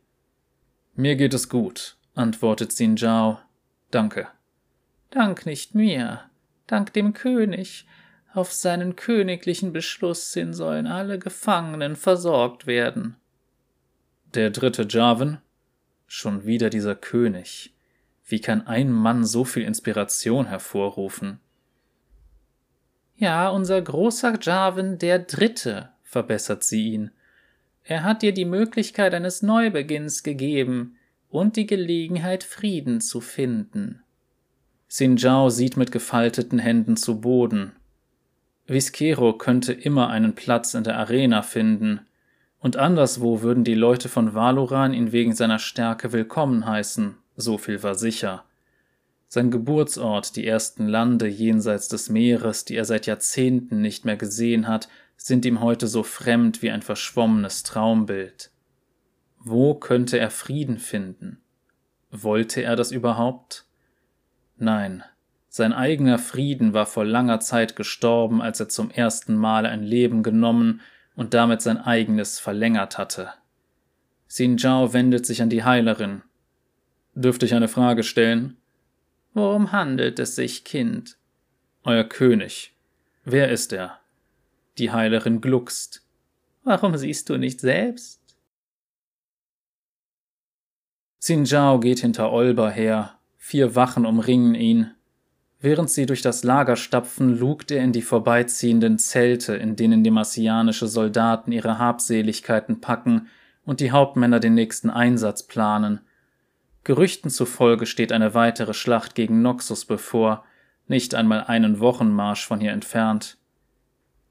Mir geht es gut, antwortet Xinjiao. Danke. Dank nicht mir, dank dem König. Auf seinen königlichen Beschluss hin sollen alle Gefangenen versorgt werden. Der dritte Jarvan? Schon wieder dieser König. Wie kann ein Mann so viel Inspiration hervorrufen? Ja, unser großer Jarvan der Dritte, verbessert sie ihn. Er hat dir die Möglichkeit eines Neubeginns gegeben und die Gelegenheit, Frieden zu finden. Sinjao sieht mit gefalteten Händen zu Boden. Viscero könnte immer einen Platz in der Arena finden, und anderswo würden die Leute von Valoran ihn wegen seiner Stärke willkommen heißen, so viel war sicher. Sein Geburtsort, die ersten Lande jenseits des Meeres, die er seit Jahrzehnten nicht mehr gesehen hat, sind ihm heute so fremd wie ein verschwommenes Traumbild. Wo könnte er Frieden finden? Wollte er das überhaupt? Nein, sein eigener Frieden war vor langer Zeit gestorben, als er zum ersten Mal ein Leben genommen und damit sein eigenes verlängert hatte. Xin Zhao wendet sich an die Heilerin, Dürfte ich eine Frage stellen? Worum handelt es sich, Kind? Euer König. Wer ist er? Die Heilerin gluckst. Warum siehst du nicht selbst? Xinjiao geht hinter Olber her. Vier Wachen umringen ihn. Während sie durch das Lager stapfen, lugt er in die vorbeiziehenden Zelte, in denen die marsianische Soldaten ihre Habseligkeiten packen und die Hauptmänner den nächsten Einsatz planen. Gerüchten zufolge steht eine weitere Schlacht gegen Noxus bevor, nicht einmal einen Wochenmarsch von hier entfernt.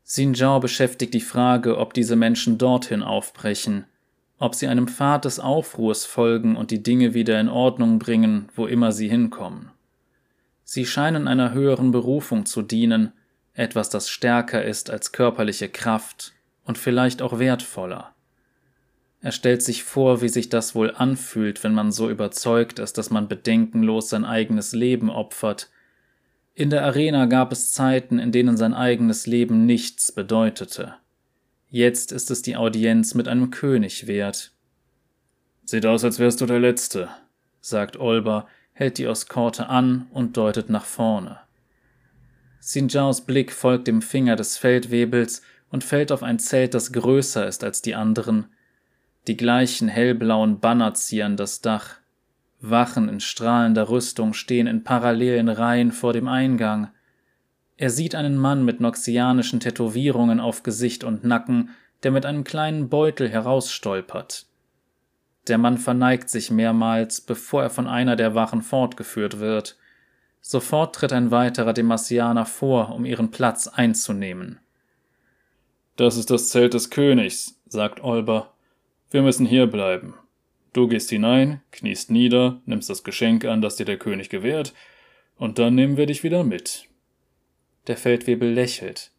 Xinjiao beschäftigt die Frage, ob diese Menschen dorthin aufbrechen, ob sie einem Pfad des Aufruhrs folgen und die Dinge wieder in Ordnung bringen, wo immer sie hinkommen. Sie scheinen einer höheren Berufung zu dienen, etwas, das stärker ist als körperliche Kraft und vielleicht auch wertvoller. Er stellt sich vor, wie sich das wohl anfühlt, wenn man so überzeugt ist, dass man bedenkenlos sein eigenes Leben opfert. In der Arena gab es Zeiten, in denen sein eigenes Leben nichts bedeutete. Jetzt ist es die Audienz mit einem König wert. Sieht aus, als wärst du der Letzte, sagt Olber, hält die Oskorte an und deutet nach vorne. Sinjaos Blick folgt dem Finger des Feldwebels und fällt auf ein Zelt, das größer ist als die anderen, die gleichen hellblauen Banner zieren das Dach. Wachen in strahlender Rüstung stehen in parallelen Reihen vor dem Eingang. Er sieht einen Mann mit noxianischen Tätowierungen auf Gesicht und Nacken, der mit einem kleinen Beutel herausstolpert. Der Mann verneigt sich mehrmals, bevor er von einer der Wachen fortgeführt wird. Sofort tritt ein weiterer Demasianer vor, um ihren Platz einzunehmen. Das ist das Zelt des Königs, sagt Olber. Wir müssen hier bleiben. Du gehst hinein, kniest nieder, nimmst das Geschenk an, das dir der König gewährt, und dann nehmen wir dich wieder mit. Der Feldwebel lächelt.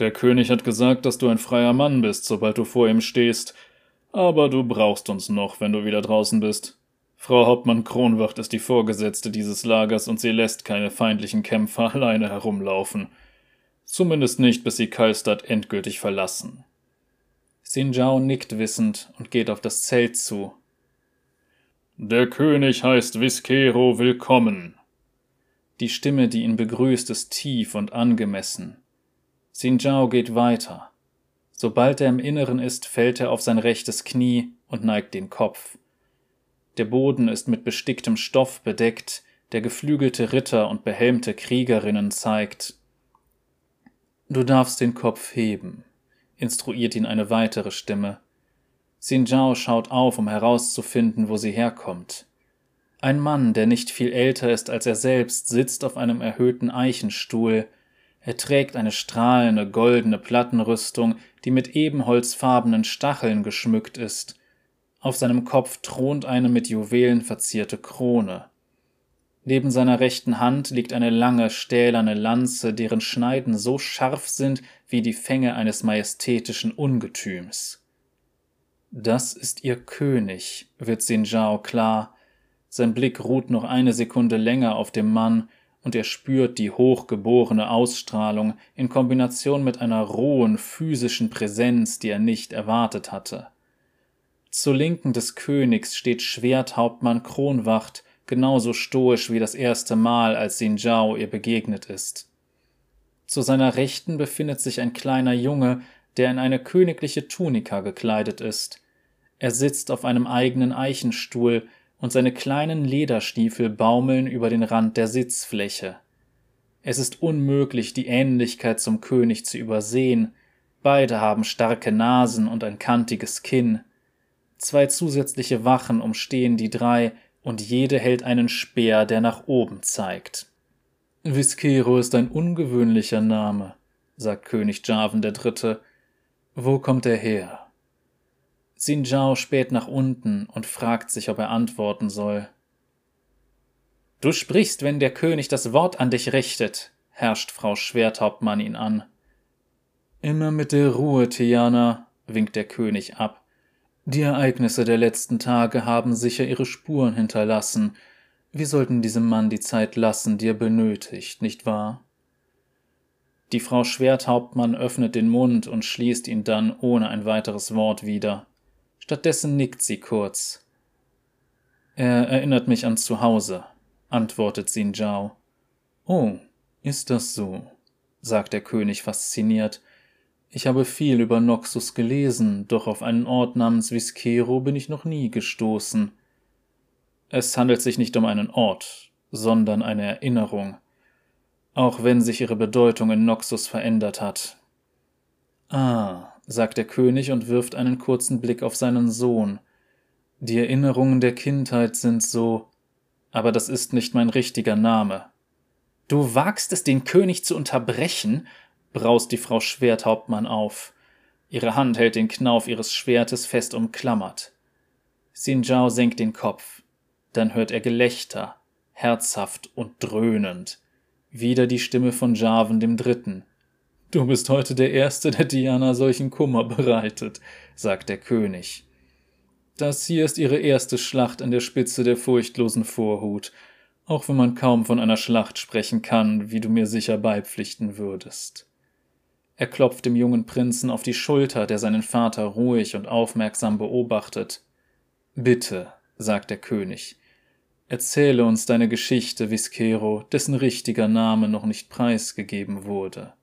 Der König hat gesagt, dass du ein freier Mann bist, sobald du vor ihm stehst, aber du brauchst uns noch, wenn du wieder draußen bist. Frau Hauptmann Kronwacht ist die Vorgesetzte dieses Lagers und sie lässt keine feindlichen Kämpfer alleine herumlaufen. Zumindest nicht, bis sie Kalstadt endgültig verlassen. Sinjao nickt wissend und geht auf das Zelt zu. Der König heißt Viskero willkommen. Die Stimme, die ihn begrüßt, ist tief und angemessen. Sinjao geht weiter. Sobald er im Inneren ist, fällt er auf sein rechtes Knie und neigt den Kopf. Der Boden ist mit besticktem Stoff bedeckt, der geflügelte Ritter und behelmte Kriegerinnen zeigt. Du darfst den Kopf heben, instruiert ihn eine weitere Stimme. Xinjiao schaut auf, um herauszufinden, wo sie herkommt. Ein Mann, der nicht viel älter ist als er selbst, sitzt auf einem erhöhten Eichenstuhl, er trägt eine strahlende goldene Plattenrüstung, die mit ebenholzfarbenen Stacheln geschmückt ist. Auf seinem Kopf thront eine mit Juwelen verzierte Krone. Neben seiner rechten Hand liegt eine lange stählerne Lanze, deren Schneiden so scharf sind wie die Fänge eines majestätischen Ungetüms. Das ist ihr König, wird Sinjao klar. Sein Blick ruht noch eine Sekunde länger auf dem Mann, und er spürt die hochgeborene Ausstrahlung in Kombination mit einer rohen physischen Präsenz, die er nicht erwartet hatte. Zur Linken des Königs steht Schwerthauptmann Kronwacht, genauso stoisch wie das erste Mal, als Xin Zhao ihr begegnet ist. Zu seiner Rechten befindet sich ein kleiner Junge, der in eine königliche Tunika gekleidet ist. Er sitzt auf einem eigenen Eichenstuhl, und seine kleinen Lederstiefel baumeln über den Rand der Sitzfläche. Es ist unmöglich, die Ähnlichkeit zum König zu übersehen, beide haben starke Nasen und ein kantiges Kinn. Zwei zusätzliche Wachen umstehen die drei, und jede hält einen Speer, der nach oben zeigt. Viskero ist ein ungewöhnlicher Name, sagt König Jarvan der Dritte. Wo kommt er her? Xin Zhao späht nach unten und fragt sich, ob er antworten soll. Du sprichst, wenn der König das Wort an dich richtet, herrscht Frau Schwerthauptmann ihn an. Immer mit der Ruhe, Tiana, winkt der König ab. Die Ereignisse der letzten Tage haben sicher ihre Spuren hinterlassen. Wir sollten diesem Mann die Zeit lassen, die er benötigt, nicht wahr? Die Frau Schwerthauptmann öffnet den Mund und schließt ihn dann ohne ein weiteres Wort wieder. Stattdessen nickt sie kurz. Er erinnert mich an zu Hause, antwortet Xin Zhao. Oh, ist das so? sagt der König fasziniert. Ich habe viel über Noxus gelesen, doch auf einen Ort namens Viskero bin ich noch nie gestoßen. Es handelt sich nicht um einen Ort, sondern eine Erinnerung, auch wenn sich ihre Bedeutung in Noxus verändert hat. Ah, sagt der König und wirft einen kurzen Blick auf seinen Sohn. Die Erinnerungen der Kindheit sind so, aber das ist nicht mein richtiger Name. Du wagst es, den König zu unterbrechen? braust die Frau Schwerthauptmann auf. Ihre Hand hält den Knauf ihres Schwertes fest umklammert. Xinjiao senkt den Kopf. Dann hört er Gelächter, herzhaft und dröhnend. Wieder die Stimme von Jarvan dem Dritten. Du bist heute der Erste, der Diana solchen Kummer bereitet, sagt der König. Das hier ist ihre erste Schlacht an der Spitze der furchtlosen Vorhut, auch wenn man kaum von einer Schlacht sprechen kann, wie du mir sicher beipflichten würdest. Er klopft dem jungen Prinzen auf die Schulter, der seinen Vater ruhig und aufmerksam beobachtet. Bitte, sagt der König, erzähle uns deine Geschichte, Viskero, dessen richtiger Name noch nicht preisgegeben wurde.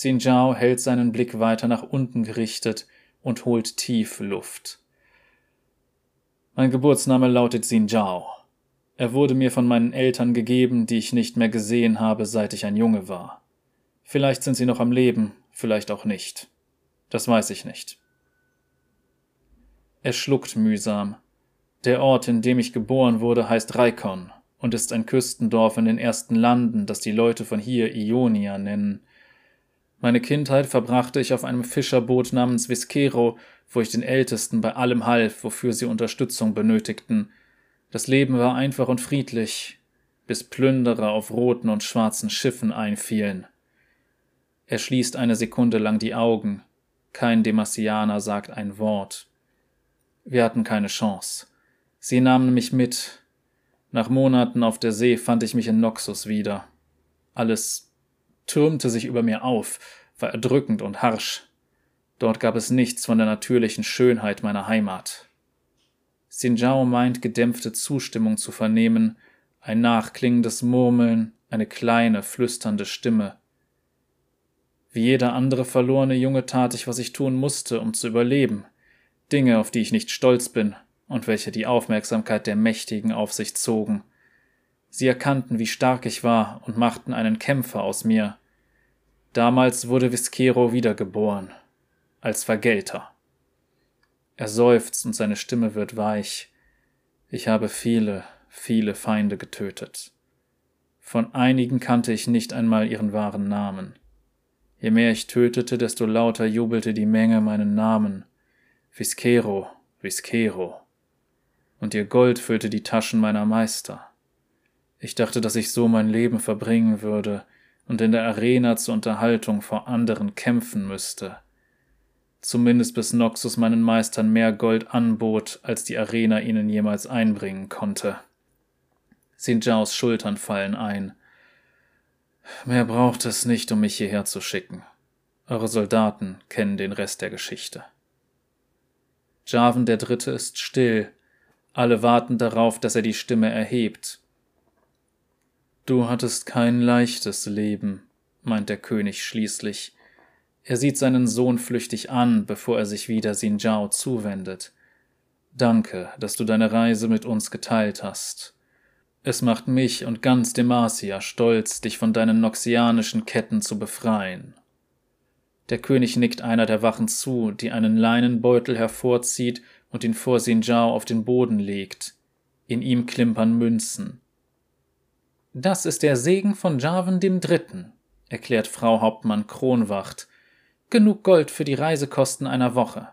Xin Zhao hält seinen Blick weiter nach unten gerichtet und holt tief Luft. Mein Geburtsname lautet Xin Zhao. Er wurde mir von meinen Eltern gegeben, die ich nicht mehr gesehen habe, seit ich ein Junge war. Vielleicht sind sie noch am Leben, vielleicht auch nicht. Das weiß ich nicht. Er schluckt mühsam. Der Ort, in dem ich geboren wurde, heißt Raikon und ist ein Küstendorf in den ersten Landen, das die Leute von hier Ionia nennen. Meine Kindheit verbrachte ich auf einem Fischerboot namens Viskero, wo ich den Ältesten bei allem half, wofür sie Unterstützung benötigten. Das Leben war einfach und friedlich, bis Plünderer auf roten und schwarzen Schiffen einfielen. Er schließt eine Sekunde lang die Augen. Kein Demasianer sagt ein Wort. Wir hatten keine Chance. Sie nahmen mich mit. Nach Monaten auf der See fand ich mich in Noxus wieder. Alles türmte sich über mir auf, war erdrückend und harsch. Dort gab es nichts von der natürlichen Schönheit meiner Heimat. Xinjiao meint, gedämpfte Zustimmung zu vernehmen, ein nachklingendes Murmeln, eine kleine, flüsternde Stimme. Wie jeder andere verlorene Junge tat ich, was ich tun musste, um zu überleben. Dinge, auf die ich nicht stolz bin und welche die Aufmerksamkeit der Mächtigen auf sich zogen. Sie erkannten, wie stark ich war und machten einen Kämpfer aus mir. Damals wurde Viskero wiedergeboren, als Vergelter. Er seufzt und seine Stimme wird weich. Ich habe viele, viele Feinde getötet. Von einigen kannte ich nicht einmal ihren wahren Namen. Je mehr ich tötete, desto lauter jubelte die Menge meinen Namen. Viskero, Viskero. Und ihr Gold füllte die Taschen meiner Meister. Ich dachte, dass ich so mein Leben verbringen würde und in der Arena zur Unterhaltung vor anderen kämpfen müsste. Zumindest bis Noxus meinen Meistern mehr Gold anbot, als die Arena ihnen jemals einbringen konnte. Sinjaos Schultern fallen ein. Mehr braucht es nicht, um mich hierher zu schicken. Eure Soldaten kennen den Rest der Geschichte. Javan der Dritte ist still. Alle warten darauf, dass er die Stimme erhebt. Du hattest kein leichtes Leben, meint der König schließlich. Er sieht seinen Sohn flüchtig an, bevor er sich wieder Xin Zhao zuwendet. Danke, dass du deine Reise mit uns geteilt hast. Es macht mich und ganz Demacia stolz, dich von deinen noxianischen Ketten zu befreien. Der König nickt einer der Wachen zu, die einen Leinenbeutel hervorzieht und ihn vor Sinjao auf den Boden legt. In ihm klimpern Münzen. Das ist der Segen von Jarvan dem Dritten, erklärt Frau Hauptmann Kronwacht. Genug Gold für die Reisekosten einer Woche.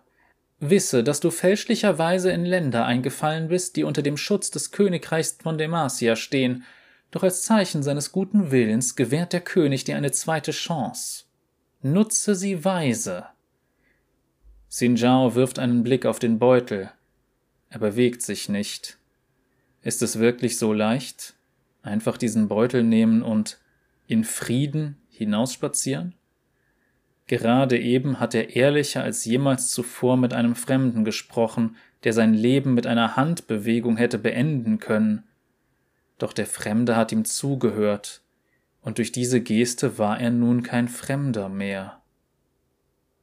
Wisse, dass du fälschlicherweise in Länder eingefallen bist, die unter dem Schutz des Königreichs von Demacia stehen, doch als Zeichen seines guten Willens gewährt der König dir eine zweite Chance. Nutze sie weise. Xinjiao wirft einen Blick auf den Beutel. Er bewegt sich nicht. Ist es wirklich so leicht? Einfach diesen Beutel nehmen und in Frieden hinausspazieren? Gerade eben hat er ehrlicher als jemals zuvor mit einem Fremden gesprochen, der sein Leben mit einer Handbewegung hätte beenden können. Doch der Fremde hat ihm zugehört, und durch diese Geste war er nun kein Fremder mehr.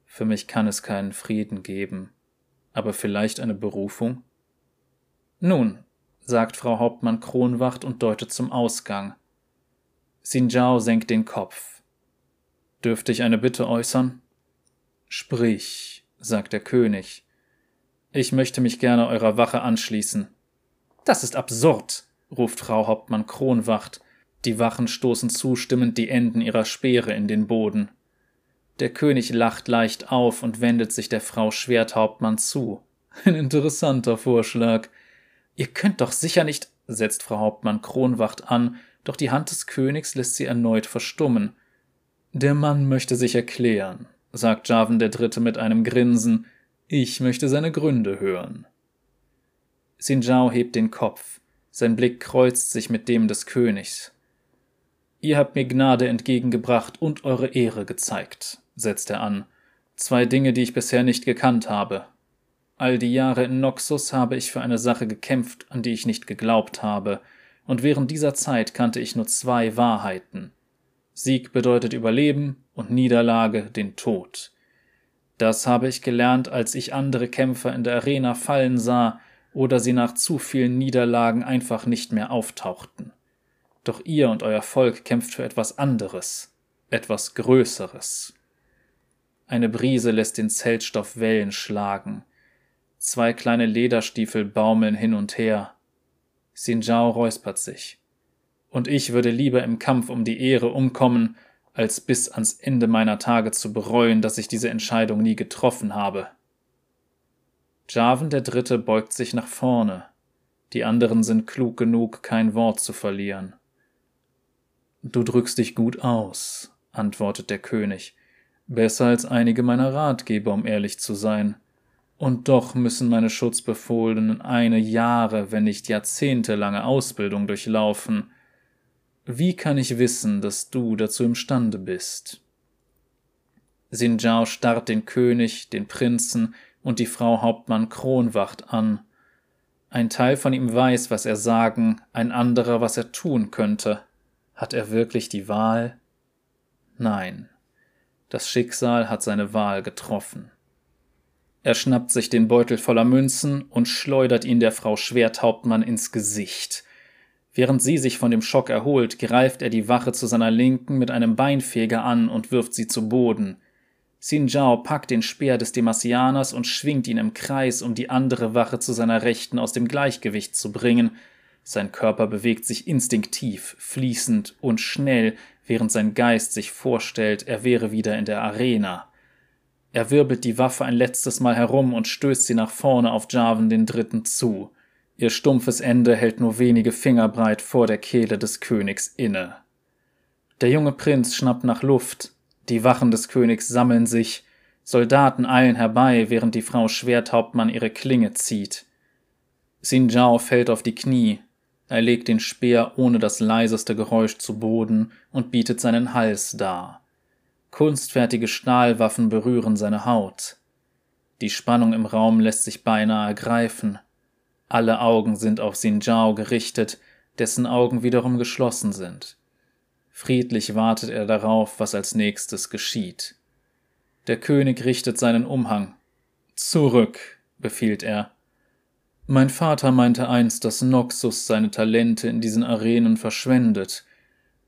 Für mich kann es keinen Frieden geben, aber vielleicht eine Berufung? Nun, sagt Frau Hauptmann Kronwacht und deutet zum Ausgang. Xinjiao senkt den Kopf. Dürfte ich eine Bitte äußern? Sprich, sagt der König. Ich möchte mich gerne eurer Wache anschließen. Das ist absurd, ruft Frau Hauptmann Kronwacht die Wachen stoßen zustimmend die Enden ihrer Speere in den Boden. Der König lacht leicht auf und wendet sich der Frau Schwerthauptmann zu. Ein interessanter Vorschlag. Ihr könnt doch sicher nicht, setzt Frau Hauptmann Kronwacht an, doch die Hand des Königs lässt sie erneut verstummen. Der Mann möchte sich erklären, sagt Javan der Dritte mit einem Grinsen. Ich möchte seine Gründe hören. Sinjao hebt den Kopf. Sein Blick kreuzt sich mit dem des Königs. Ihr habt mir Gnade entgegengebracht und eure Ehre gezeigt, setzt er an. Zwei Dinge, die ich bisher nicht gekannt habe. All die Jahre in Noxus habe ich für eine Sache gekämpft, an die ich nicht geglaubt habe, und während dieser Zeit kannte ich nur zwei Wahrheiten. Sieg bedeutet Überleben und Niederlage den Tod. Das habe ich gelernt, als ich andere Kämpfer in der Arena fallen sah oder sie nach zu vielen Niederlagen einfach nicht mehr auftauchten. Doch ihr und euer Volk kämpft für etwas anderes, etwas Größeres. Eine Brise lässt den Zeltstoff Wellen schlagen. Zwei kleine Lederstiefel baumeln hin und her. Xinjiao räuspert sich. Und ich würde lieber im Kampf um die Ehre umkommen, als bis ans Ende meiner Tage zu bereuen, dass ich diese Entscheidung nie getroffen habe. Javan der Dritte beugt sich nach vorne. Die anderen sind klug genug, kein Wort zu verlieren. Du drückst dich gut aus, antwortet der König. Besser als einige meiner Ratgeber, um ehrlich zu sein. Und doch müssen meine Schutzbefohlenen eine Jahre, wenn nicht jahrzehntelange Ausbildung durchlaufen. Wie kann ich wissen, dass du dazu imstande bist? Sinjao starrt den König, den Prinzen und die Frau Hauptmann Kronwacht an. Ein Teil von ihm weiß, was er sagen, ein anderer, was er tun könnte. Hat er wirklich die Wahl? Nein. Das Schicksal hat seine Wahl getroffen. Er schnappt sich den Beutel voller Münzen und schleudert ihn der Frau Schwerthauptmann ins Gesicht. Während sie sich von dem Schock erholt, greift er die Wache zu seiner Linken mit einem Beinfeger an und wirft sie zu Boden. Xin Zhao packt den Speer des Demasianers und schwingt ihn im Kreis, um die andere Wache zu seiner Rechten aus dem Gleichgewicht zu bringen. Sein Körper bewegt sich instinktiv, fließend und schnell, während sein Geist sich vorstellt, er wäre wieder in der Arena. Er wirbelt die Waffe ein letztes Mal herum und stößt sie nach vorne auf Jarvan den Dritten zu. Ihr stumpfes Ende hält nur wenige Finger breit vor der Kehle des Königs inne. Der junge Prinz schnappt nach Luft. Die Wachen des Königs sammeln sich. Soldaten eilen herbei, während die Frau Schwerthauptmann ihre Klinge zieht. Xin Zhao fällt auf die Knie. Er legt den Speer ohne das leiseste Geräusch zu Boden und bietet seinen Hals dar. Kunstfertige Stahlwaffen berühren seine Haut. Die Spannung im Raum lässt sich beinahe greifen. Alle Augen sind auf Xinjiao gerichtet, dessen Augen wiederum geschlossen sind. Friedlich wartet er darauf, was als nächstes geschieht. Der König richtet seinen Umhang. Zurück, befiehlt er. Mein Vater meinte einst, dass Noxus seine Talente in diesen Arenen verschwendet.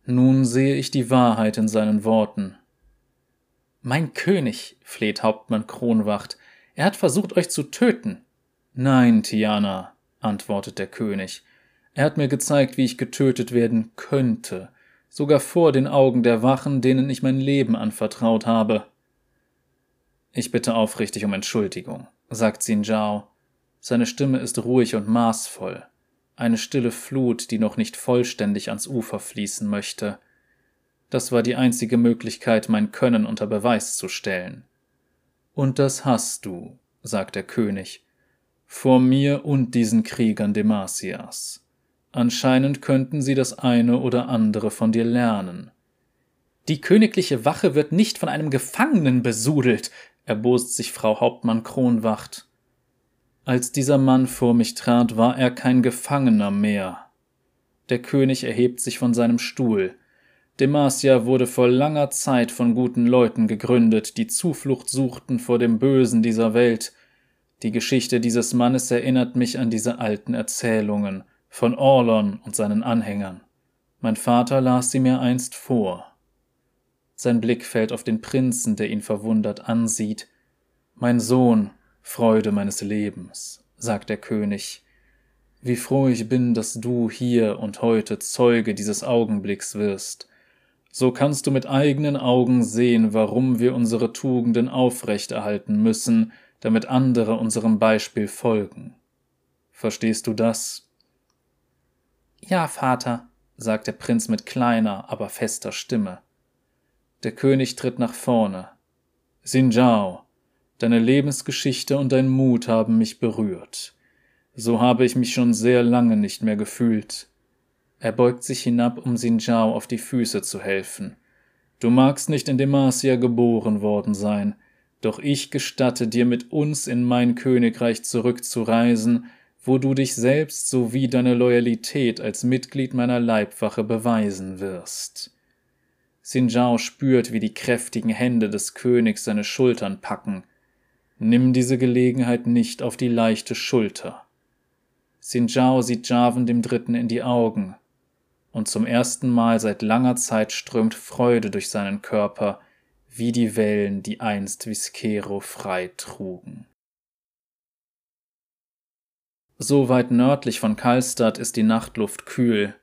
Nun sehe ich die Wahrheit in seinen Worten. Mein König, fleht Hauptmann Kronwacht, er hat versucht, euch zu töten. Nein, Tiana, antwortet der König. Er hat mir gezeigt, wie ich getötet werden könnte, sogar vor den Augen der Wachen, denen ich mein Leben anvertraut habe. Ich bitte aufrichtig um Entschuldigung, sagt Xinjiao. Seine Stimme ist ruhig und maßvoll, eine stille Flut, die noch nicht vollständig ans Ufer fließen möchte. Das war die einzige Möglichkeit, mein Können unter Beweis zu stellen. Und das hast du, sagt der König, vor mir und diesen Kriegern Demasias. Anscheinend könnten sie das eine oder andere von dir lernen. Die königliche Wache wird nicht von einem Gefangenen besudelt, erbost sich Frau Hauptmann Kronwacht. Als dieser Mann vor mich trat, war er kein Gefangener mehr. Der König erhebt sich von seinem Stuhl. Demacia wurde vor langer Zeit von guten Leuten gegründet, die Zuflucht suchten vor dem Bösen dieser Welt. Die Geschichte dieses Mannes erinnert mich an diese alten Erzählungen von Orlon und seinen Anhängern. Mein Vater las sie mir einst vor. Sein Blick fällt auf den Prinzen, der ihn verwundert ansieht. Mein Sohn, Freude meines Lebens, sagt der König. Wie froh ich bin, dass du hier und heute Zeuge dieses Augenblicks wirst. So kannst du mit eigenen Augen sehen, warum wir unsere Tugenden aufrechterhalten müssen, damit andere unserem Beispiel folgen. Verstehst du das? Ja, Vater, sagt der Prinz mit kleiner, aber fester Stimme. Der König tritt nach vorne. Sinjao, deine Lebensgeschichte und dein Mut haben mich berührt. So habe ich mich schon sehr lange nicht mehr gefühlt. Er beugt sich hinab, um Sinjao auf die Füße zu helfen. Du magst nicht in Demacia geboren worden sein, doch ich gestatte dir mit uns in mein Königreich zurückzureisen, wo du dich selbst sowie deine Loyalität als Mitglied meiner Leibwache beweisen wirst. Sinjao spürt, wie die kräftigen Hände des Königs seine Schultern packen. Nimm diese Gelegenheit nicht auf die leichte Schulter. Sinjao sieht Javan dem Dritten in die Augen und zum ersten Mal seit langer Zeit strömt Freude durch seinen Körper, wie die Wellen, die einst Viskero frei trugen. So weit nördlich von Karlstadt ist die Nachtluft kühl.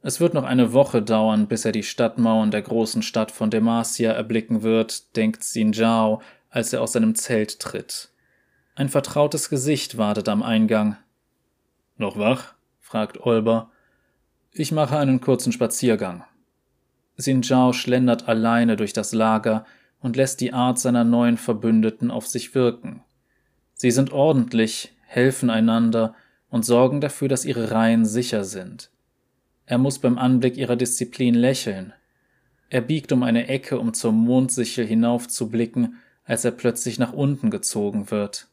Es wird noch eine Woche dauern, bis er die Stadtmauern der großen Stadt von Demacia erblicken wird, denkt Xin Zhao, als er aus seinem Zelt tritt. Ein vertrautes Gesicht wartet am Eingang. Noch wach? fragt Olber. Ich mache einen kurzen Spaziergang. Xin Zhao schlendert alleine durch das Lager und lässt die Art seiner neuen Verbündeten auf sich wirken. Sie sind ordentlich, helfen einander und sorgen dafür, dass ihre Reihen sicher sind. Er muss beim Anblick ihrer Disziplin lächeln. Er biegt um eine Ecke, um zur Mondsichel hinaufzublicken, als er plötzlich nach unten gezogen wird.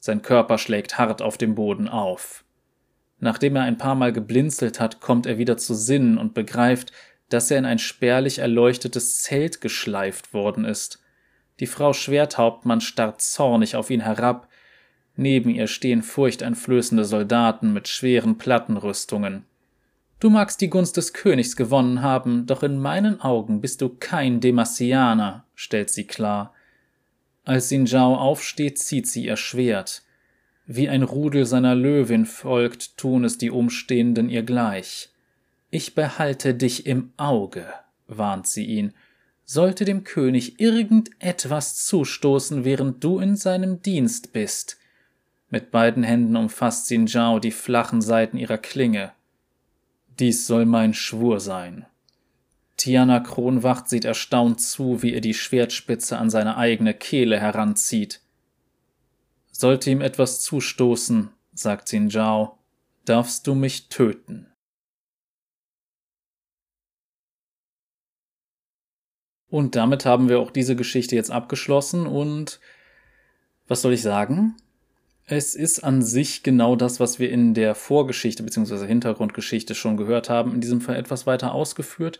Sein Körper schlägt hart auf dem Boden auf. Nachdem er ein paar Mal geblinzelt hat, kommt er wieder zu Sinnen und begreift, dass er in ein spärlich erleuchtetes Zelt geschleift worden ist. Die Frau Schwerthauptmann starrt zornig auf ihn herab, Neben ihr stehen furchteinflößende Soldaten mit schweren Plattenrüstungen. Du magst die Gunst des Königs gewonnen haben, doch in meinen Augen bist du kein Demassianer, stellt sie klar. Als Sinjao aufsteht, zieht sie ihr Schwert. Wie ein Rudel seiner Löwin folgt, tun es die Umstehenden ihr gleich. Ich behalte dich im Auge, warnt sie ihn. Sollte dem König irgendetwas zustoßen, während du in seinem Dienst bist, mit beiden Händen umfasst Xin Zhao die flachen Seiten ihrer Klinge. Dies soll mein Schwur sein. Tiana Kronwacht sieht erstaunt zu, wie er die Schwertspitze an seine eigene Kehle heranzieht. Sollte ihm etwas zustoßen, sagt Xin Zhao, darfst du mich töten. Und damit haben wir auch diese Geschichte jetzt abgeschlossen und was soll ich sagen? Es ist an sich genau das, was wir in der Vorgeschichte bzw. Hintergrundgeschichte schon gehört haben, in diesem Fall etwas weiter ausgeführt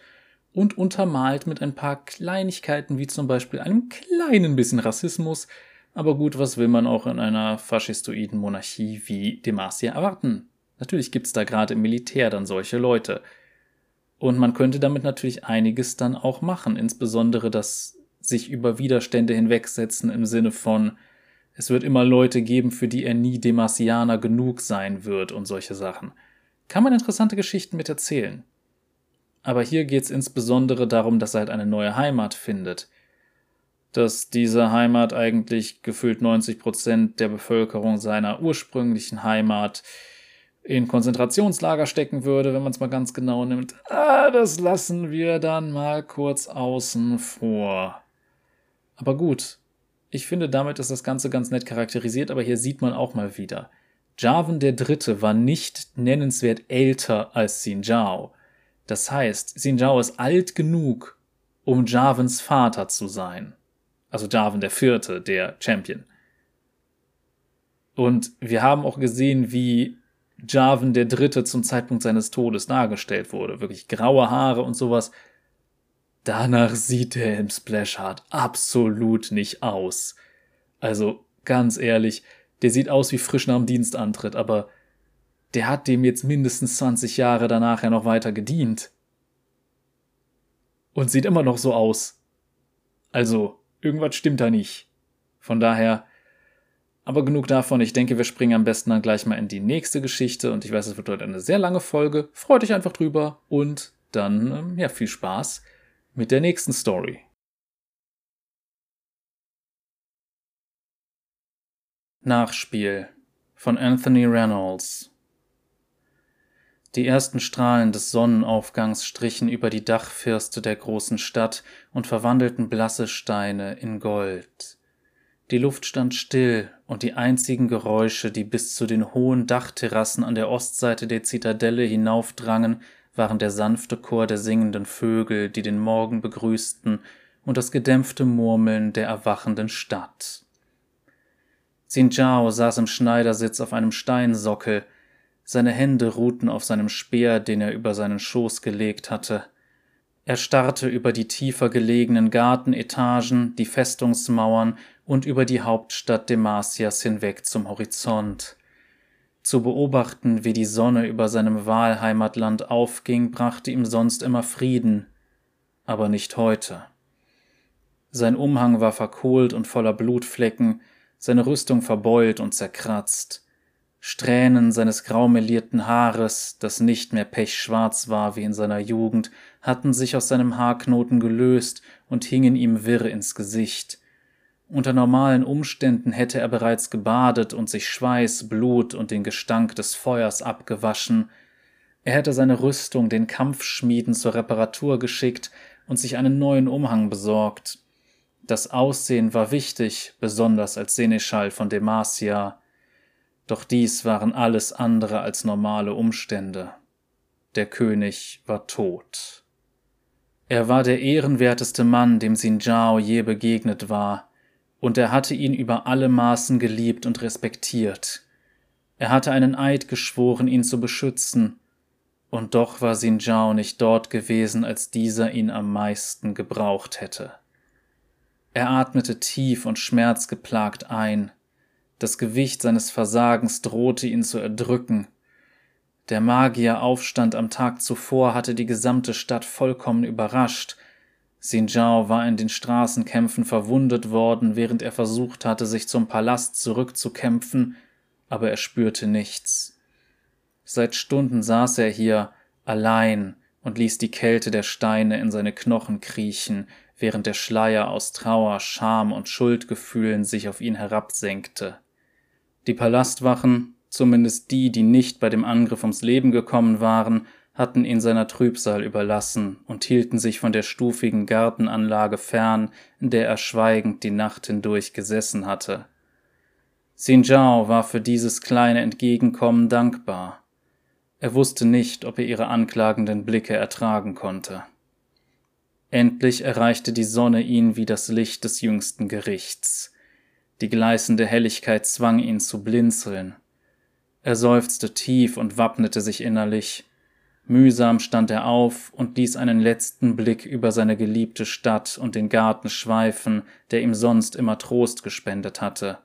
und untermalt mit ein paar Kleinigkeiten, wie zum Beispiel einem kleinen bisschen Rassismus. Aber gut, was will man auch in einer faschistoiden Monarchie wie Demacia erwarten? Natürlich gibt's da gerade im Militär dann solche Leute. Und man könnte damit natürlich einiges dann auch machen, insbesondere das sich über Widerstände hinwegsetzen im Sinne von, es wird immer Leute geben, für die er nie Demasianer genug sein wird und solche Sachen. Kann man interessante Geschichten mit erzählen. Aber hier geht es insbesondere darum, dass er halt eine neue Heimat findet. Dass diese Heimat eigentlich gefühlt 90 Prozent der Bevölkerung seiner ursprünglichen Heimat in Konzentrationslager stecken würde, wenn man es mal ganz genau nimmt. Ah, das lassen wir dann mal kurz außen vor. Aber gut, ich finde, damit ist das Ganze ganz nett charakterisiert, aber hier sieht man auch mal wieder. Jarvan der Dritte war nicht nennenswert älter als Xin Zhao. Das heißt, Xin Zhao ist alt genug, um Jarvans Vater zu sein. Also Jarvan der Vierte, der Champion. Und wir haben auch gesehen, wie Jarvan der Dritte zum Zeitpunkt seines Todes dargestellt wurde. Wirklich graue Haare und sowas. Danach sieht er im Splashart absolut nicht aus. Also, ganz ehrlich, der sieht aus wie frisch nach dem Dienstantritt, aber der hat dem jetzt mindestens 20 Jahre danach ja noch weiter gedient. Und sieht immer noch so aus. Also, irgendwas stimmt da nicht. Von daher, aber genug davon. Ich denke, wir springen am besten dann gleich mal in die nächste Geschichte. Und ich weiß, es wird heute eine sehr lange Folge. Freut euch einfach drüber. Und dann, ähm, ja, viel Spaß mit der nächsten Story. Nachspiel von Anthony Reynolds Die ersten Strahlen des Sonnenaufgangs strichen über die Dachfirste der großen Stadt und verwandelten blasse Steine in Gold. Die Luft stand still, und die einzigen Geräusche, die bis zu den hohen Dachterrassen an der Ostseite der Zitadelle hinaufdrangen, waren der sanfte Chor der singenden Vögel, die den Morgen begrüßten, und das gedämpfte Murmeln der erwachenden Stadt. Xin Zhao saß im Schneidersitz auf einem Steinsockel, seine Hände ruhten auf seinem Speer, den er über seinen Schoß gelegt hatte. Er starrte über die tiefer gelegenen Gartenetagen, die Festungsmauern und über die Hauptstadt Demasias hinweg zum Horizont. Zu beobachten, wie die Sonne über seinem Wahlheimatland aufging, brachte ihm sonst immer Frieden, aber nicht heute. Sein Umhang war verkohlt und voller Blutflecken, seine Rüstung verbeult und zerkratzt. Strähnen seines graumelierten Haares, das nicht mehr pechschwarz war wie in seiner Jugend, hatten sich aus seinem Haarknoten gelöst und hingen ihm wirr ins Gesicht. Unter normalen Umständen hätte er bereits gebadet und sich Schweiß, Blut und den Gestank des Feuers abgewaschen. Er hätte seine Rüstung den Kampfschmieden zur Reparatur geschickt und sich einen neuen Umhang besorgt. Das Aussehen war wichtig, besonders als Seneschall von Demacia. Doch dies waren alles andere als normale Umstände. Der König war tot. Er war der ehrenwerteste Mann, dem Xinjiao je begegnet war, und er hatte ihn über alle Maßen geliebt und respektiert. Er hatte einen Eid geschworen, ihn zu beschützen, und doch war Xinjiao nicht dort gewesen, als dieser ihn am meisten gebraucht hätte. Er atmete tief und schmerzgeplagt ein, das Gewicht seines Versagens drohte ihn zu erdrücken. Der Magieraufstand am Tag zuvor hatte die gesamte Stadt vollkommen überrascht. Xinjiao war in den Straßenkämpfen verwundet worden, während er versucht hatte, sich zum Palast zurückzukämpfen, aber er spürte nichts. Seit Stunden saß er hier, allein, und ließ die Kälte der Steine in seine Knochen kriechen, während der Schleier aus Trauer, Scham und Schuldgefühlen sich auf ihn herabsenkte. Die Palastwachen, zumindest die, die nicht bei dem Angriff ums Leben gekommen waren, hatten ihn seiner Trübsal überlassen und hielten sich von der stufigen Gartenanlage fern, in der er schweigend die Nacht hindurch gesessen hatte. Xinjiao war für dieses kleine Entgegenkommen dankbar. Er wusste nicht, ob er ihre anklagenden Blicke ertragen konnte. Endlich erreichte die Sonne ihn wie das Licht des jüngsten Gerichts. Die gleißende Helligkeit zwang ihn zu blinzeln. Er seufzte tief und wappnete sich innerlich. Mühsam stand er auf und ließ einen letzten Blick über seine geliebte Stadt und den Garten schweifen, der ihm sonst immer Trost gespendet hatte.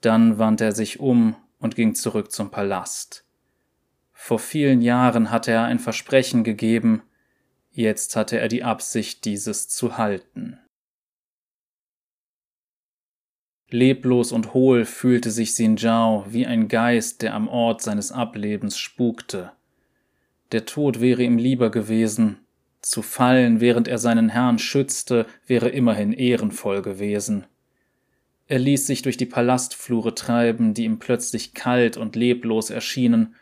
Dann wandte er sich um und ging zurück zum Palast. Vor vielen Jahren hatte er ein Versprechen gegeben, jetzt hatte er die Absicht, dieses zu halten. Leblos und hohl fühlte sich Xinjiao wie ein Geist, der am Ort seines Ablebens spukte. Der Tod wäre ihm lieber gewesen. Zu fallen, während er seinen Herrn schützte, wäre immerhin ehrenvoll gewesen. Er ließ sich durch die Palastflure treiben, die ihm plötzlich kalt und leblos erschienen.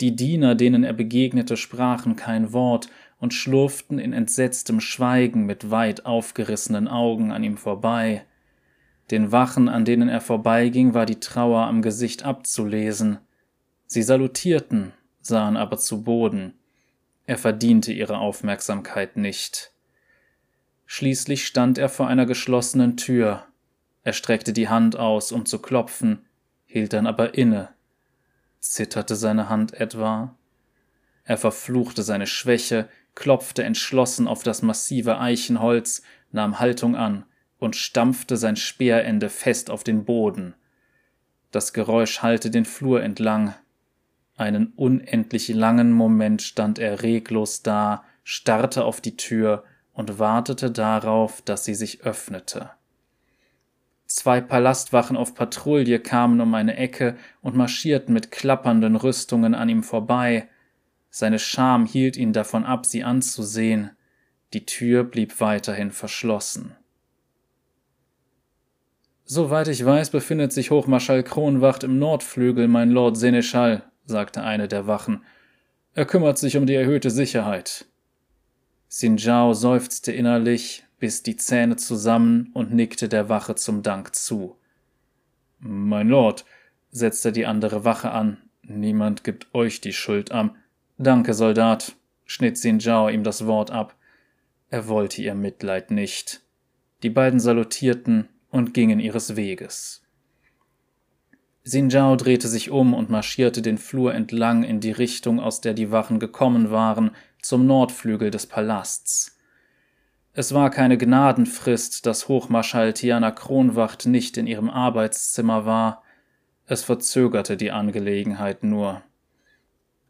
Die Diener, denen er begegnete, sprachen kein Wort und schlurften in entsetztem Schweigen mit weit aufgerissenen Augen an ihm vorbei. Den Wachen, an denen er vorbeiging, war die Trauer am Gesicht abzulesen. Sie salutierten, sahen aber zu Boden. Er verdiente ihre Aufmerksamkeit nicht. Schließlich stand er vor einer geschlossenen Tür. Er streckte die Hand aus, um zu klopfen, hielt dann aber inne. Zitterte seine Hand etwa? Er verfluchte seine Schwäche, klopfte entschlossen auf das massive Eichenholz, nahm Haltung an, und stampfte sein Speerende fest auf den Boden. Das Geräusch hallte den Flur entlang. Einen unendlich langen Moment stand er reglos da, starrte auf die Tür und wartete darauf, dass sie sich öffnete. Zwei Palastwachen auf Patrouille kamen um eine Ecke und marschierten mit klappernden Rüstungen an ihm vorbei. Seine Scham hielt ihn davon ab, sie anzusehen. Die Tür blieb weiterhin verschlossen. Soweit ich weiß, befindet sich Hochmarschall Kronwacht im Nordflügel, mein Lord Seneschall, sagte eine der Wachen. Er kümmert sich um die erhöhte Sicherheit. Xinjiao seufzte innerlich, biss die Zähne zusammen und nickte der Wache zum Dank zu. Mein Lord, setzte die andere Wache an, niemand gibt euch die Schuld am. Danke, Soldat, schnitt Xinjiao ihm das Wort ab. Er wollte ihr Mitleid nicht. Die beiden salutierten und gingen ihres Weges. Xinjiao drehte sich um und marschierte den Flur entlang in die Richtung, aus der die Wachen gekommen waren, zum Nordflügel des Palasts. Es war keine Gnadenfrist, dass Hochmarschall Tiana Kronwacht nicht in ihrem Arbeitszimmer war, es verzögerte die Angelegenheit nur.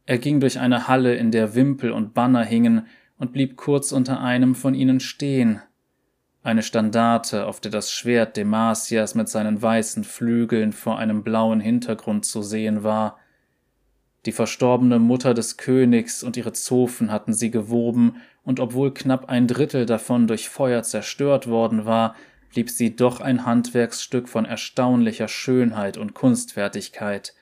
Er ging durch eine Halle, in der Wimpel und Banner hingen, und blieb kurz unter einem von ihnen stehen, eine Standarte, auf der das Schwert Demasias mit seinen weißen Flügeln vor einem blauen Hintergrund zu sehen war. Die verstorbene Mutter des Königs und ihre Zofen hatten sie gewoben, und obwohl knapp ein Drittel davon durch Feuer zerstört worden war, blieb sie doch ein Handwerksstück von erstaunlicher Schönheit und Kunstfertigkeit.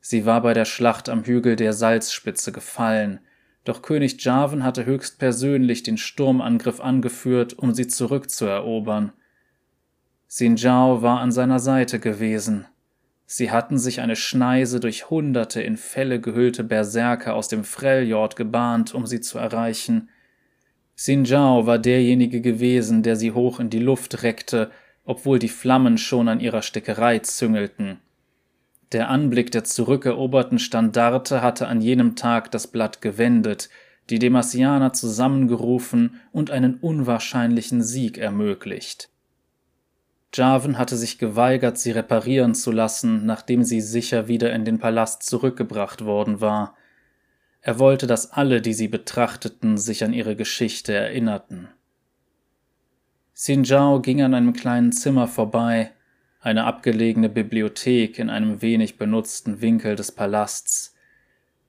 Sie war bei der Schlacht am Hügel der Salzspitze gefallen, doch König Jarvan hatte höchstpersönlich den Sturmangriff angeführt, um sie zurückzuerobern. Sinjao war an seiner Seite gewesen. Sie hatten sich eine Schneise durch hunderte in Felle gehüllte Berserker aus dem Freljord gebahnt, um sie zu erreichen. Sinjao war derjenige gewesen, der sie hoch in die Luft reckte, obwohl die Flammen schon an ihrer Stickerei züngelten. Der Anblick der zurückeroberten Standarte hatte an jenem Tag das Blatt gewendet, die Demasianer zusammengerufen und einen unwahrscheinlichen Sieg ermöglicht. Jarvan hatte sich geweigert, sie reparieren zu lassen, nachdem sie sicher wieder in den Palast zurückgebracht worden war. Er wollte, dass alle, die sie betrachteten, sich an ihre Geschichte erinnerten. Xinjiao ging an einem kleinen Zimmer vorbei, eine abgelegene Bibliothek in einem wenig benutzten Winkel des Palasts.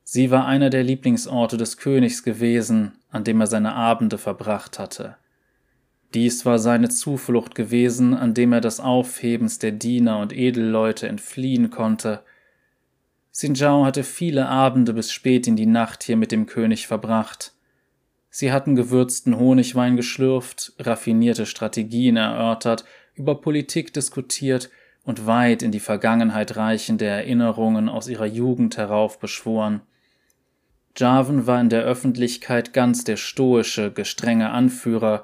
Sie war einer der Lieblingsorte des Königs gewesen, an dem er seine Abende verbracht hatte. Dies war seine Zuflucht gewesen, an dem er des Aufhebens der Diener und Edelleute entfliehen konnte. Xinjiao hatte viele Abende bis spät in die Nacht hier mit dem König verbracht. Sie hatten gewürzten Honigwein geschlürft, raffinierte Strategien erörtert über Politik diskutiert und weit in die Vergangenheit reichende Erinnerungen aus ihrer Jugend heraufbeschworen. Jarvan war in der Öffentlichkeit ganz der stoische, gestrenge Anführer,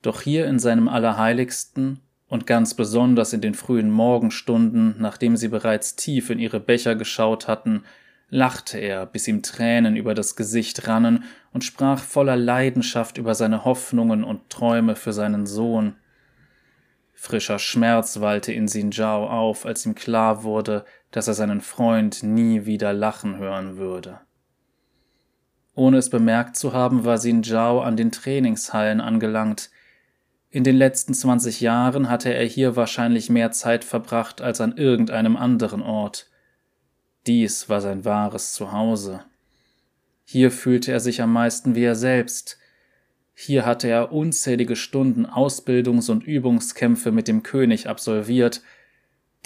doch hier in seinem Allerheiligsten und ganz besonders in den frühen Morgenstunden, nachdem sie bereits tief in ihre Becher geschaut hatten, lachte er, bis ihm Tränen über das Gesicht rannen und sprach voller Leidenschaft über seine Hoffnungen und Träume für seinen Sohn. Frischer Schmerz wallte in Sinjao auf, als ihm klar wurde, dass er seinen Freund nie wieder lachen hören würde. Ohne es bemerkt zu haben, war Sinjao an den Trainingshallen angelangt. In den letzten 20 Jahren hatte er hier wahrscheinlich mehr Zeit verbracht als an irgendeinem anderen Ort. Dies war sein wahres Zuhause. Hier fühlte er sich am meisten wie er selbst, hier hatte er unzählige Stunden Ausbildungs- und Übungskämpfe mit dem König absolviert.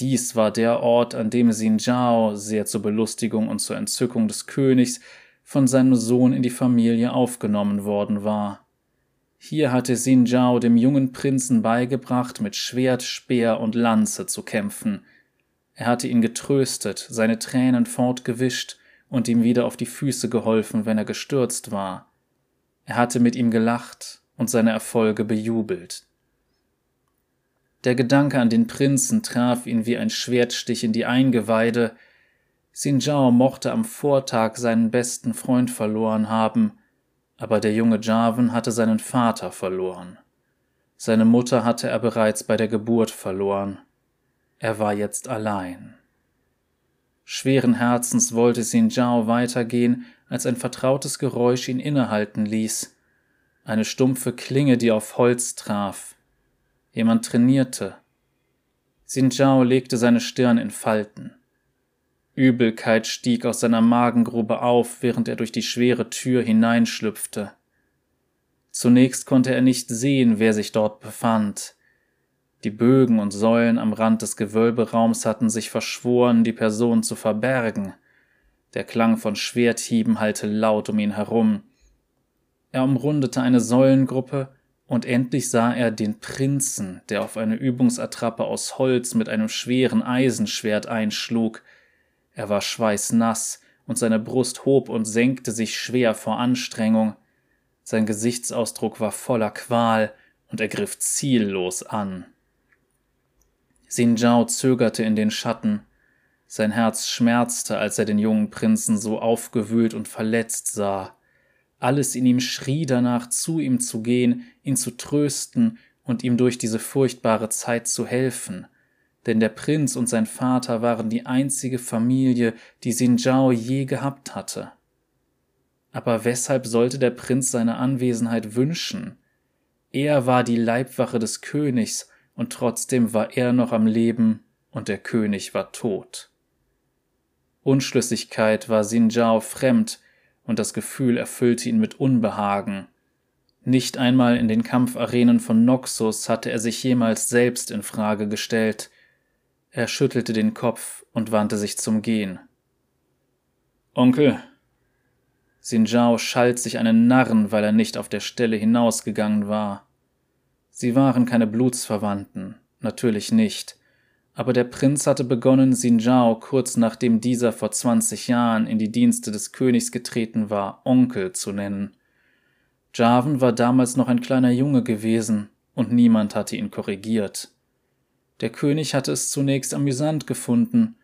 Dies war der Ort, an dem Xin Zhao, sehr zur Belustigung und zur Entzückung des Königs, von seinem Sohn in die Familie aufgenommen worden war. Hier hatte Xin Zhao dem jungen Prinzen beigebracht, mit Schwert, Speer und Lanze zu kämpfen. Er hatte ihn getröstet, seine Tränen fortgewischt und ihm wieder auf die Füße geholfen, wenn er gestürzt war. Er hatte mit ihm gelacht und seine Erfolge bejubelt. Der Gedanke an den Prinzen traf ihn wie ein Schwertstich in die Eingeweide. Sinjao mochte am Vortag seinen besten Freund verloren haben, aber der junge Jarvan hatte seinen Vater verloren. Seine Mutter hatte er bereits bei der Geburt verloren. Er war jetzt allein. Schweren Herzens wollte Sinjao weitergehen, als ein vertrautes Geräusch ihn innehalten ließ. Eine stumpfe Klinge, die auf Holz traf. Jemand trainierte. Sinjao legte seine Stirn in Falten. Übelkeit stieg aus seiner Magengrube auf, während er durch die schwere Tür hineinschlüpfte. Zunächst konnte er nicht sehen, wer sich dort befand. Die Bögen und Säulen am Rand des Gewölberaums hatten sich verschworen, die Person zu verbergen. Der Klang von Schwerthieben hallte laut um ihn herum. Er umrundete eine Säulengruppe, und endlich sah er den Prinzen, der auf eine Übungsattrappe aus Holz mit einem schweren Eisenschwert einschlug. Er war schweißnass, und seine Brust hob und senkte sich schwer vor Anstrengung. Sein Gesichtsausdruck war voller Qual, und er griff ziellos an. Xinjiao zögerte in den Schatten. Sein Herz schmerzte, als er den jungen Prinzen so aufgewühlt und verletzt sah. Alles in ihm schrie danach, zu ihm zu gehen, ihn zu trösten und ihm durch diese furchtbare Zeit zu helfen. Denn der Prinz und sein Vater waren die einzige Familie, die Xinjiao je gehabt hatte. Aber weshalb sollte der Prinz seine Anwesenheit wünschen? Er war die Leibwache des Königs, und trotzdem war er noch am Leben und der König war tot. Unschlüssigkeit war Xin Zhao fremd, und das Gefühl erfüllte ihn mit Unbehagen. Nicht einmal in den Kampfarenen von Noxus hatte er sich jemals selbst in Frage gestellt. Er schüttelte den Kopf und wandte sich zum Gehen. Onkel. Xin Zhao schalt sich einen Narren, weil er nicht auf der Stelle hinausgegangen war. Sie waren keine Blutsverwandten, natürlich nicht, aber der Prinz hatte begonnen, Xin Zhao kurz nachdem dieser vor zwanzig Jahren in die Dienste des Königs getreten war, Onkel zu nennen. Javan war damals noch ein kleiner Junge gewesen, und niemand hatte ihn korrigiert. Der König hatte es zunächst amüsant gefunden,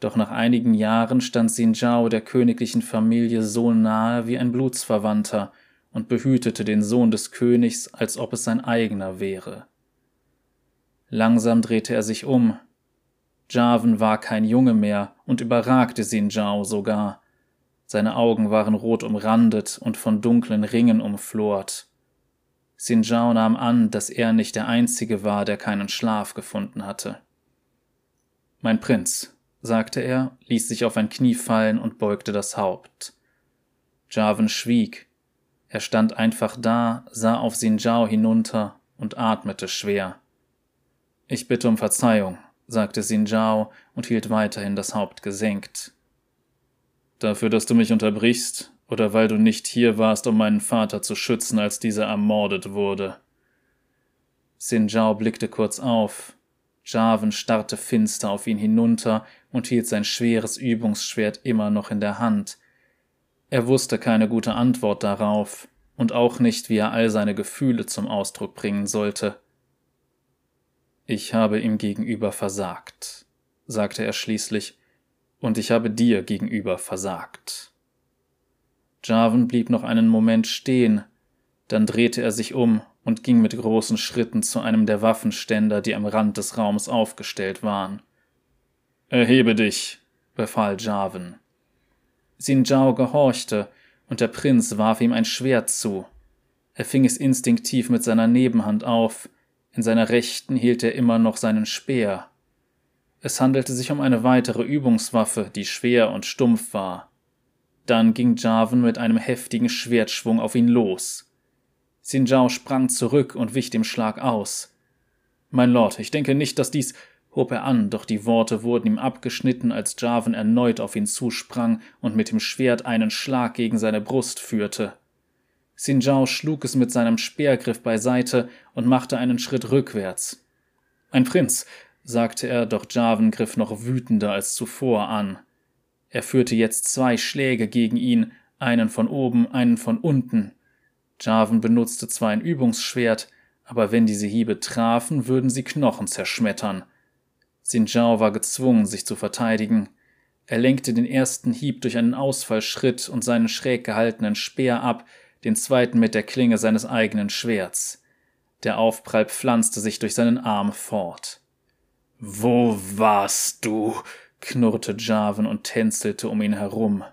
doch nach einigen Jahren stand Xin Zhao der königlichen Familie so nahe wie ein Blutsverwandter und behütete den Sohn des Königs, als ob es sein eigener wäre. Langsam drehte er sich um, Javan war kein Junge mehr und überragte Xin Zhao sogar. Seine Augen waren rot umrandet und von dunklen Ringen umflort. Xin Zhao nahm an, dass er nicht der Einzige war, der keinen Schlaf gefunden hatte. Mein Prinz, sagte er, ließ sich auf ein Knie fallen und beugte das Haupt. Javan schwieg. Er stand einfach da, sah auf Xin Zhao hinunter und atmete schwer. Ich bitte um Verzeihung, sagte Xin Zhao und hielt weiterhin das Haupt gesenkt. Dafür, dass du mich unterbrichst, oder weil du nicht hier warst, um meinen Vater zu schützen, als dieser ermordet wurde. Xin Zhao blickte kurz auf. Javen starrte finster auf ihn hinunter und hielt sein schweres Übungsschwert immer noch in der Hand. Er wusste keine gute Antwort darauf und auch nicht, wie er all seine Gefühle zum Ausdruck bringen sollte. Ich habe ihm gegenüber versagt, sagte er schließlich, und ich habe dir gegenüber versagt. Jarvan blieb noch einen Moment stehen, dann drehte er sich um und ging mit großen Schritten zu einem der Waffenständer, die am Rand des Raums aufgestellt waren. Erhebe dich, befahl Jarvan. Xin Zhao gehorchte, und der Prinz warf ihm ein Schwert zu. Er fing es instinktiv mit seiner Nebenhand auf, in seiner rechten hielt er immer noch seinen Speer. Es handelte sich um eine weitere Übungswaffe, die schwer und stumpf war. Dann ging Jarvan mit einem heftigen Schwertschwung auf ihn los. Sinjao sprang zurück und wich dem Schlag aus. Mein Lord, ich denke nicht, dass dies, hob er an, doch die Worte wurden ihm abgeschnitten, als Jarvan erneut auf ihn zusprang und mit dem Schwert einen Schlag gegen seine Brust führte. Xinjiao schlug es mit seinem Speergriff beiseite und machte einen Schritt rückwärts. Ein Prinz, sagte er, doch Jarvan griff noch wütender als zuvor an. Er führte jetzt zwei Schläge gegen ihn, einen von oben, einen von unten. Jarvan benutzte zwar ein Übungsschwert, aber wenn diese Hiebe trafen, würden sie Knochen zerschmettern. Xinjiao war gezwungen, sich zu verteidigen. Er lenkte den ersten Hieb durch einen Ausfallschritt und seinen schräg gehaltenen Speer ab, den zweiten mit der Klinge seines eigenen Schwerts. Der Aufprall pflanzte sich durch seinen Arm fort. Wo warst du? knurrte Jarvan und tänzelte um ihn herum.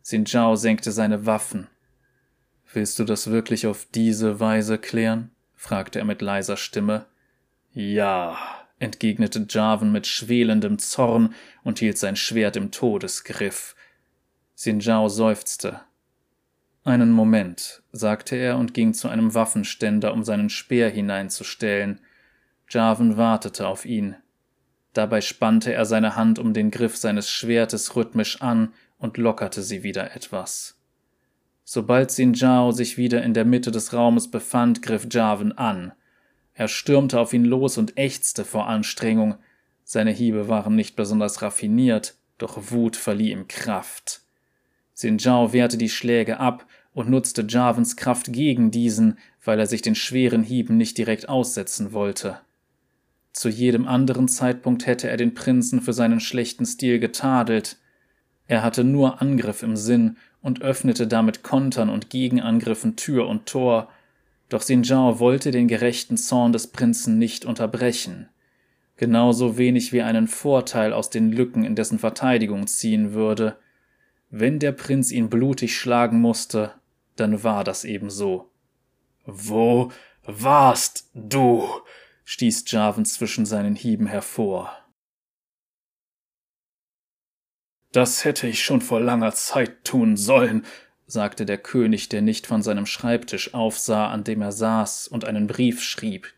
Sinjao senkte seine Waffen. Willst du das wirklich auf diese Weise klären? fragte er mit leiser Stimme. Ja, entgegnete Jarvan mit schwelendem Zorn und hielt sein Schwert im Todesgriff. Sinjao seufzte. Einen Moment, sagte er und ging zu einem Waffenständer, um seinen Speer hineinzustellen. Jarvan wartete auf ihn. Dabei spannte er seine Hand um den Griff seines Schwertes rhythmisch an und lockerte sie wieder etwas. Sobald Xin Zhao sich wieder in der Mitte des Raumes befand, griff Jarvan an. Er stürmte auf ihn los und ächzte vor Anstrengung. Seine Hiebe waren nicht besonders raffiniert, doch Wut verlieh ihm Kraft. Xin Zhao wehrte die Schläge ab und nutzte Jarvans Kraft gegen diesen, weil er sich den schweren Hieben nicht direkt aussetzen wollte. Zu jedem anderen Zeitpunkt hätte er den Prinzen für seinen schlechten Stil getadelt. Er hatte nur Angriff im Sinn und öffnete damit Kontern und Gegenangriffen Tür und Tor, doch Sinjao wollte den gerechten Zorn des Prinzen nicht unterbrechen, genauso wenig wie einen Vorteil aus den Lücken in dessen Verteidigung ziehen würde. Wenn der Prinz ihn blutig schlagen musste, dann war das eben so. Wo warst du, stieß Jarvan zwischen seinen Hieben hervor. Das hätte ich schon vor langer Zeit tun sollen, sagte der König, der nicht von seinem Schreibtisch aufsah, an dem er saß und einen Brief schrieb.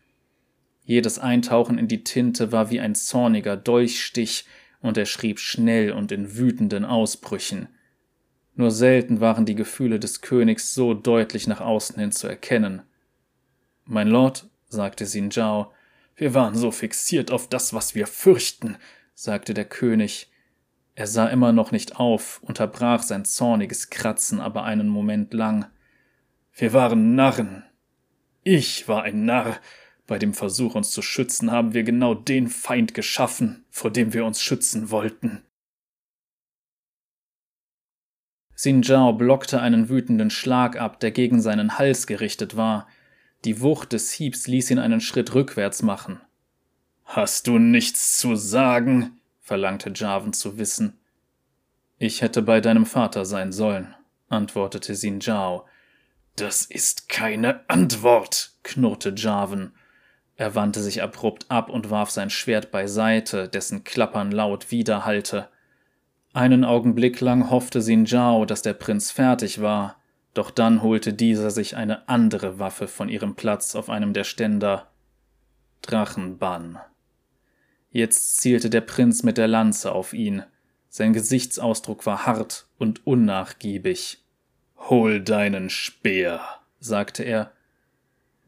Jedes Eintauchen in die Tinte war wie ein zorniger Dolchstich, und er schrieb schnell und in wütenden Ausbrüchen. Nur selten waren die Gefühle des Königs so deutlich nach außen hin zu erkennen. Mein Lord, sagte Xin Zhao, wir waren so fixiert auf das, was wir fürchten, sagte der König, er sah immer noch nicht auf, unterbrach sein zorniges Kratzen aber einen Moment lang. Wir waren Narren. Ich war ein Narr. Bei dem Versuch, uns zu schützen, haben wir genau den Feind geschaffen, vor dem wir uns schützen wollten. Xin Zhao blockte einen wütenden Schlag ab, der gegen seinen Hals gerichtet war. Die Wucht des Hiebs ließ ihn einen Schritt rückwärts machen. Hast du nichts zu sagen? verlangte Jarvan zu wissen. Ich hätte bei deinem Vater sein sollen, antwortete Xin Zhao. Das ist keine Antwort, knurrte Jarvan. Er wandte sich abrupt ab und warf sein Schwert beiseite, dessen Klappern laut widerhallte. Einen Augenblick lang hoffte Xin Zhao, dass der Prinz fertig war, doch dann holte dieser sich eine andere Waffe von ihrem Platz auf einem der Ständer. Drachenbann. Jetzt zielte der Prinz mit der Lanze auf ihn. Sein Gesichtsausdruck war hart und unnachgiebig. Hol deinen Speer, sagte er.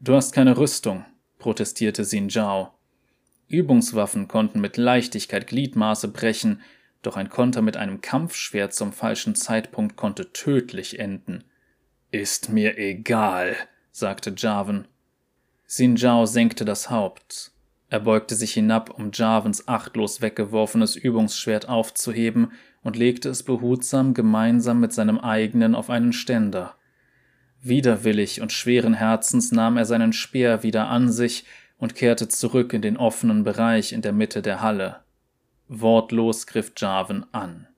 Du hast keine Rüstung, protestierte Xin Zhao. Übungswaffen konnten mit Leichtigkeit Gliedmaße brechen, doch ein Konter mit einem Kampfschwert zum falschen Zeitpunkt konnte tödlich enden. Ist mir egal, sagte Jarvan. Xin Zhao senkte das Haupt. Er beugte sich hinab, um Jarvens achtlos weggeworfenes Übungsschwert aufzuheben und legte es behutsam gemeinsam mit seinem eigenen auf einen Ständer. Widerwillig und schweren Herzens nahm er seinen Speer wieder an sich und kehrte zurück in den offenen Bereich in der Mitte der Halle. Wortlos griff Jarvan an.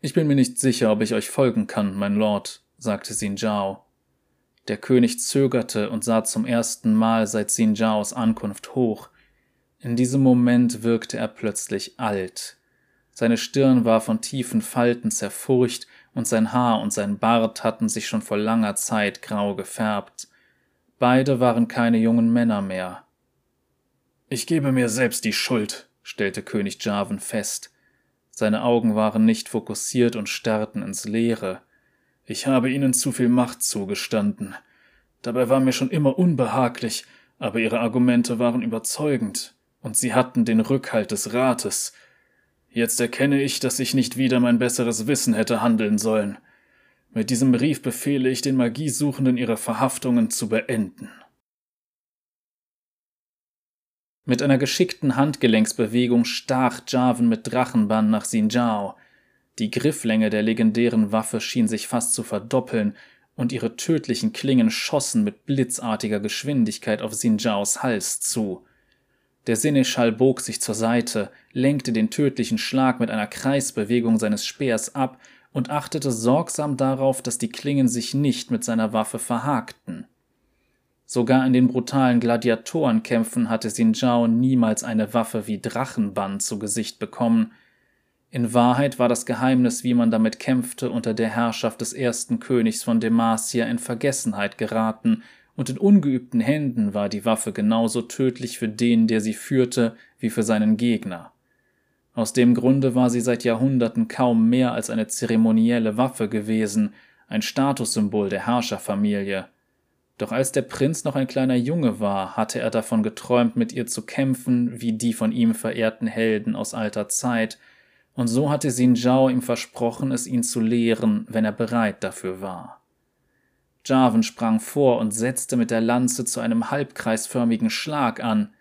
Ich bin mir nicht sicher, ob ich euch folgen kann, mein Lord, sagte Xin Zhao. Der König zögerte und sah zum ersten Mal seit Xin Zhaos Ankunft hoch. In diesem Moment wirkte er plötzlich alt. Seine Stirn war von tiefen Falten zerfurcht und sein Haar und sein Bart hatten sich schon vor langer Zeit grau gefärbt. Beide waren keine jungen Männer mehr. Ich gebe mir selbst die Schuld, stellte König Jarvan fest. Seine Augen waren nicht fokussiert und starrten ins Leere. Ich habe ihnen zu viel Macht zugestanden. Dabei war mir schon immer unbehaglich, aber ihre Argumente waren überzeugend, und sie hatten den Rückhalt des Rates. Jetzt erkenne ich, dass ich nicht wieder mein besseres Wissen hätte handeln sollen. Mit diesem Brief befehle ich den Magiesuchenden, ihre Verhaftungen zu beenden. Mit einer geschickten Handgelenksbewegung stach Jarvan mit Drachenbann nach Sinjao. Die Grifflänge der legendären Waffe schien sich fast zu verdoppeln, und ihre tödlichen Klingen schossen mit blitzartiger Geschwindigkeit auf Sinjaos Hals zu. Der Seneschall bog sich zur Seite, lenkte den tödlichen Schlag mit einer Kreisbewegung seines Speers ab und achtete sorgsam darauf, dass die Klingen sich nicht mit seiner Waffe verhakten. Sogar in den brutalen Gladiatorenkämpfen hatte Sinjao niemals eine Waffe wie Drachenbann zu Gesicht bekommen – in Wahrheit war das Geheimnis, wie man damit kämpfte, unter der Herrschaft des ersten Königs von Demacia in Vergessenheit geraten, und in ungeübten Händen war die Waffe genauso tödlich für den, der sie führte, wie für seinen Gegner. Aus dem Grunde war sie seit Jahrhunderten kaum mehr als eine zeremonielle Waffe gewesen, ein Statussymbol der Herrscherfamilie. Doch als der Prinz noch ein kleiner Junge war, hatte er davon geträumt, mit ihr zu kämpfen, wie die von ihm verehrten Helden aus alter Zeit, und so hatte Xin Zhao ihm versprochen, es ihn zu lehren, wenn er bereit dafür war. Jarvan sprang vor und setzte mit der Lanze zu einem halbkreisförmigen Schlag an.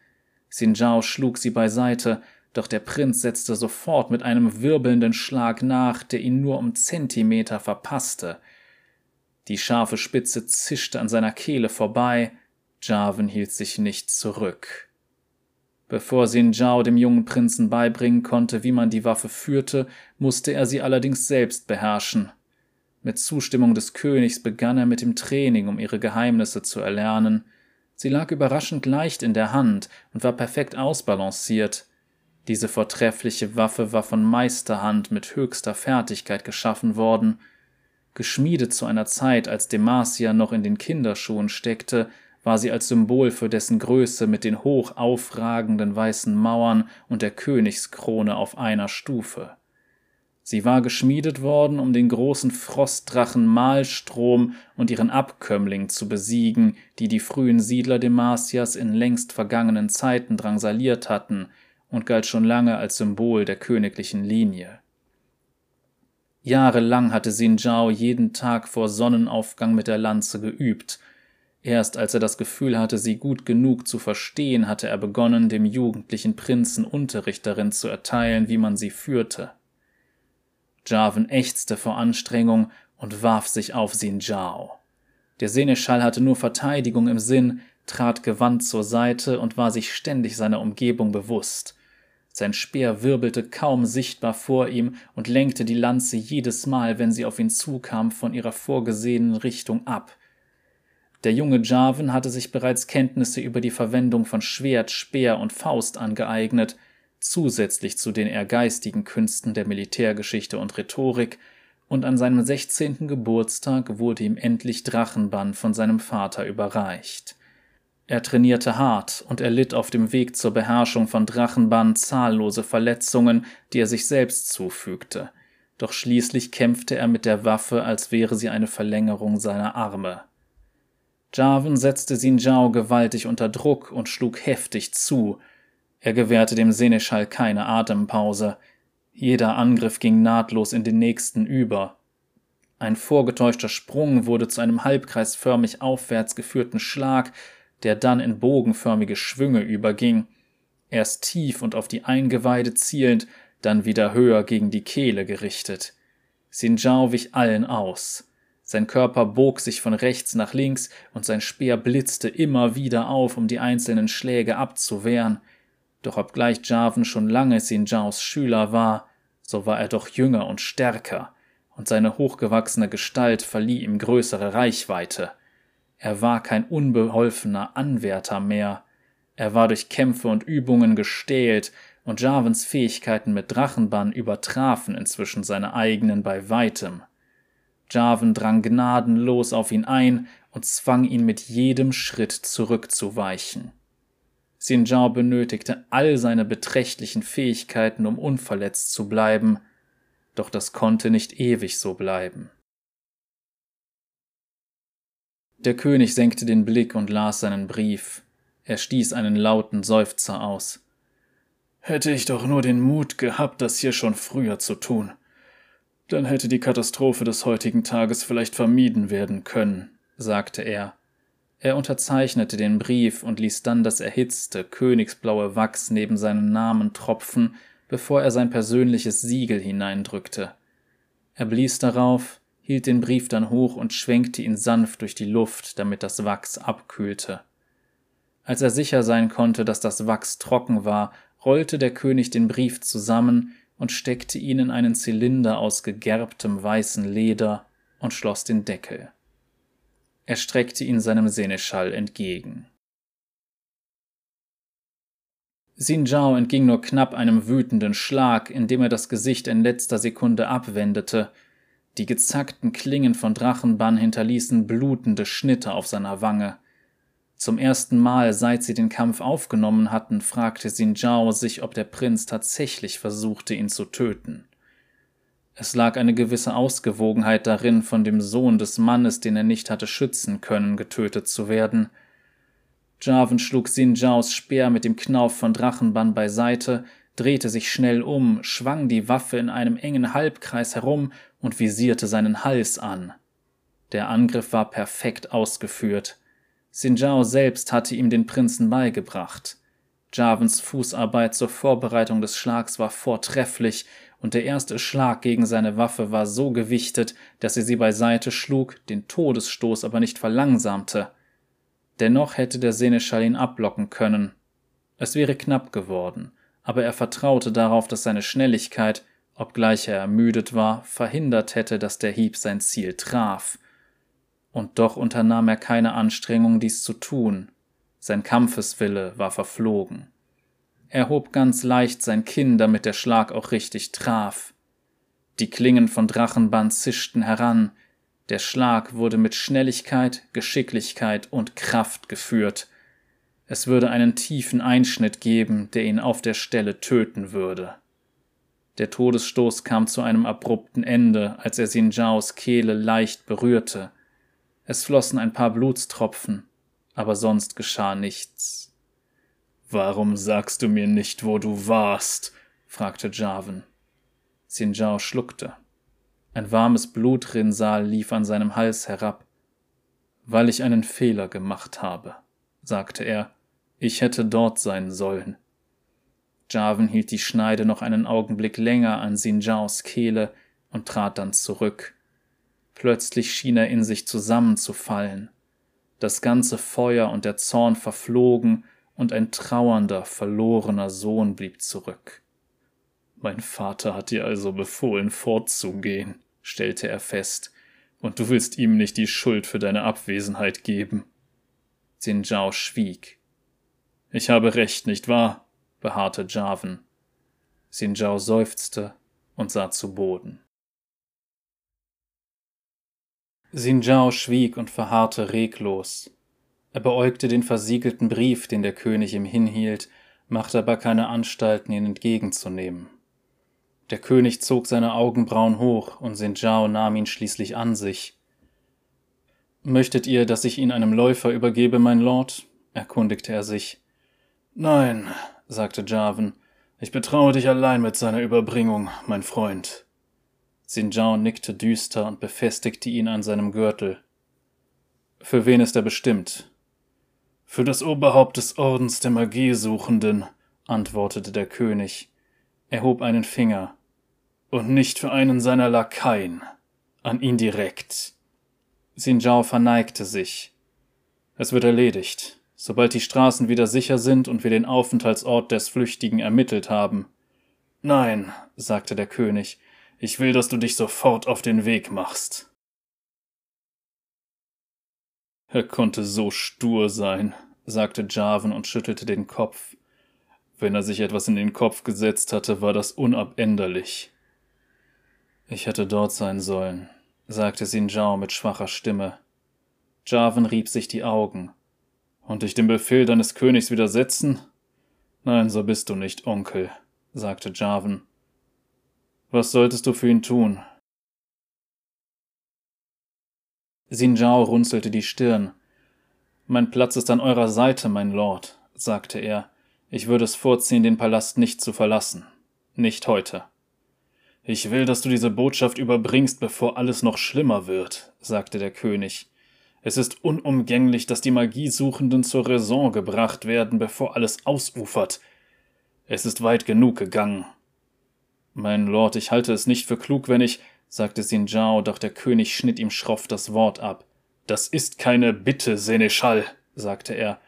Xin Zhao schlug sie beiseite, doch der Prinz setzte sofort mit einem wirbelnden Schlag nach, der ihn nur um Zentimeter verpasste. Die scharfe Spitze zischte an seiner Kehle vorbei, Jarvan hielt sich nicht zurück. Bevor Xin Zhao dem jungen Prinzen beibringen konnte, wie man die Waffe führte, musste er sie allerdings selbst beherrschen. Mit Zustimmung des Königs begann er mit dem Training, um ihre Geheimnisse zu erlernen. Sie lag überraschend leicht in der Hand und war perfekt ausbalanciert. Diese vortreffliche Waffe war von Meisterhand mit höchster Fertigkeit geschaffen worden. Geschmiedet zu einer Zeit, als Demacia noch in den Kinderschuhen steckte, war sie als Symbol für dessen Größe mit den hoch aufragenden weißen Mauern und der Königskrone auf einer Stufe. Sie war geschmiedet worden, um den großen Frostdrachen Malstrom und ihren Abkömmling zu besiegen, die die frühen Siedler Demasias in längst vergangenen Zeiten drangsaliert hatten, und galt schon lange als Symbol der königlichen Linie. Jahrelang hatte Xin Zhao jeden Tag vor Sonnenaufgang mit der Lanze geübt. Erst als er das Gefühl hatte, sie gut genug zu verstehen, hatte er begonnen, dem jugendlichen Prinzen Unterricht darin zu erteilen, wie man sie führte. Jarvan ächzte vor Anstrengung und warf sich auf Xin Zhao. Der Seneschall hatte nur Verteidigung im Sinn, trat gewandt zur Seite und war sich ständig seiner Umgebung bewusst. Sein Speer wirbelte kaum sichtbar vor ihm und lenkte die Lanze jedes Mal, wenn sie auf ihn zukam, von ihrer vorgesehenen Richtung ab. Der junge Jarvan hatte sich bereits Kenntnisse über die Verwendung von Schwert, Speer und Faust angeeignet, zusätzlich zu den eher geistigen Künsten der Militärgeschichte und Rhetorik, und an seinem sechzehnten Geburtstag wurde ihm endlich Drachenbann von seinem Vater überreicht. Er trainierte hart und erlitt auf dem Weg zur Beherrschung von Drachenbann zahllose Verletzungen, die er sich selbst zufügte, doch schließlich kämpfte er mit der Waffe, als wäre sie eine Verlängerung seiner Arme. Jarvan setzte Xin Zhao gewaltig unter Druck und schlug heftig zu, er gewährte dem Seneschall keine Atempause. Jeder Angriff ging nahtlos in den nächsten über. Ein vorgetäuschter Sprung wurde zu einem halbkreisförmig aufwärts geführten Schlag, der dann in bogenförmige Schwünge überging, erst tief und auf die Eingeweide zielend, dann wieder höher gegen die Kehle gerichtet. Sinjao wich allen aus. Sein Körper bog sich von rechts nach links und sein Speer blitzte immer wieder auf, um die einzelnen Schläge abzuwehren. Doch obgleich Jarvan schon lange Sinjaos Schüler war, so war er doch jünger und stärker, und seine hochgewachsene Gestalt verlieh ihm größere Reichweite. Er war kein unbeholfener Anwärter mehr, er war durch Kämpfe und Übungen gestählt, und Jarvans Fähigkeiten mit Drachenbann übertrafen inzwischen seine eigenen bei weitem. Jarvan drang gnadenlos auf ihn ein und zwang ihn mit jedem Schritt zurückzuweichen. Xinjiao benötigte all seine beträchtlichen Fähigkeiten, um unverletzt zu bleiben, doch das konnte nicht ewig so bleiben. Der König senkte den Blick und las seinen Brief. Er stieß einen lauten Seufzer aus. Hätte ich doch nur den Mut gehabt, das hier schon früher zu tun. Dann hätte die Katastrophe des heutigen Tages vielleicht vermieden werden können, sagte er. Er unterzeichnete den Brief und ließ dann das erhitzte, königsblaue Wachs neben seinen Namen tropfen, bevor er sein persönliches Siegel hineindrückte. Er blies darauf, hielt den Brief dann hoch und schwenkte ihn sanft durch die Luft, damit das Wachs abkühlte. Als er sicher sein konnte, dass das Wachs trocken war, rollte der König den Brief zusammen und steckte ihn in einen Zylinder aus gegerbtem weißen Leder und schloss den Deckel. Er streckte ihn seinem Seneschall entgegen. Xin Zhao entging nur knapp einem wütenden Schlag, indem er das Gesicht in letzter Sekunde abwendete. Die gezackten Klingen von Drachenbann hinterließen blutende Schnitte auf seiner Wange. Zum ersten Mal, seit sie den Kampf aufgenommen hatten, fragte Xin Zhao sich, ob der Prinz tatsächlich versuchte, ihn zu töten. Es lag eine gewisse Ausgewogenheit darin, von dem Sohn des Mannes, den er nicht hatte schützen können, getötet zu werden. Jarvan schlug Sin Jaos Speer mit dem Knauf von Drachenbann beiseite, drehte sich schnell um, schwang die Waffe in einem engen Halbkreis herum und visierte seinen Hals an. Der Angriff war perfekt ausgeführt. Sinjao selbst hatte ihm den Prinzen beigebracht. Javens Fußarbeit zur Vorbereitung des Schlags war vortrefflich, und der erste Schlag gegen seine Waffe war so gewichtet, dass er sie beiseite schlug, den Todesstoß aber nicht verlangsamte. Dennoch hätte der Seneschall ihn ablocken können. Es wäre knapp geworden, aber er vertraute darauf, dass seine Schnelligkeit, obgleich er ermüdet war, verhindert hätte, dass der Hieb sein Ziel traf. Und doch unternahm er keine Anstrengung, dies zu tun. Sein Kampfeswille war verflogen. Er hob ganz leicht sein Kinn, damit der Schlag auch richtig traf. Die Klingen von Drachenband zischten heran, der Schlag wurde mit Schnelligkeit, Geschicklichkeit und Kraft geführt. Es würde einen tiefen Einschnitt geben, der ihn auf der Stelle töten würde. Der Todesstoß kam zu einem abrupten Ende, als er Sinjaos Kehle leicht berührte. Es flossen ein paar Blutstropfen, aber sonst geschah nichts. Warum sagst du mir nicht, wo du warst? fragte Jarvan. Sinjao schluckte. Ein warmes Blutrinsal lief an seinem Hals herab. Weil ich einen Fehler gemacht habe, sagte er. Ich hätte dort sein sollen. Jarvan hielt die Schneide noch einen Augenblick länger an Sinjaos Kehle und trat dann zurück. Plötzlich schien er in sich zusammenzufallen. Das ganze Feuer und der Zorn verflogen, und ein trauernder, verlorener Sohn blieb zurück. Mein Vater hat dir also befohlen, fortzugehen, stellte er fest, und du willst ihm nicht die Schuld für deine Abwesenheit geben. Sinjao schwieg. Ich habe recht, nicht wahr? beharrte Jarvan. Sinjao seufzte und sah zu Boden. Sinjao schwieg und verharrte reglos. Er beäugte den versiegelten Brief, den der König ihm hinhielt, machte aber keine Anstalten, ihn entgegenzunehmen. Der König zog seine Augenbrauen hoch, und Sinjao nahm ihn schließlich an sich. Möchtet ihr, dass ich ihn einem Läufer übergebe, mein Lord? erkundigte er sich. Nein, sagte Jarvan, ich betraue dich allein mit seiner Überbringung, mein Freund. Sinjao nickte düster und befestigte ihn an seinem Gürtel. Für wen ist er bestimmt? Für das Oberhaupt des Ordens der Magiesuchenden, antwortete der König. Er hob einen Finger. Und nicht für einen seiner Lakaien. An ihn direkt. Sinjao verneigte sich. Es wird erledigt sobald die Straßen wieder sicher sind und wir den Aufenthaltsort des Flüchtigen ermittelt haben. Nein, sagte der König, ich will, dass du dich sofort auf den Weg machst. Er konnte so stur sein, sagte Jarvan und schüttelte den Kopf. Wenn er sich etwas in den Kopf gesetzt hatte, war das unabänderlich. Ich hätte dort sein sollen, sagte Sinjao mit schwacher Stimme. Jarvan rieb sich die Augen. Und dich dem Befehl deines Königs widersetzen? Nein, so bist du nicht, Onkel, sagte Jarvan. Was solltest du für ihn tun? Sinjao runzelte die Stirn. Mein Platz ist an eurer Seite, mein Lord, sagte er. Ich würde es vorziehen, den Palast nicht zu verlassen. Nicht heute. Ich will, dass du diese Botschaft überbringst, bevor alles noch schlimmer wird, sagte der König. Es ist unumgänglich, dass die Magiesuchenden zur Raison gebracht werden, bevor alles ausufert. Es ist weit genug gegangen. Mein Lord, ich halte es nicht für klug, wenn ich, sagte Sinjao, doch der König schnitt ihm schroff das Wort ab. Das ist keine Bitte, Seneschall, sagte er.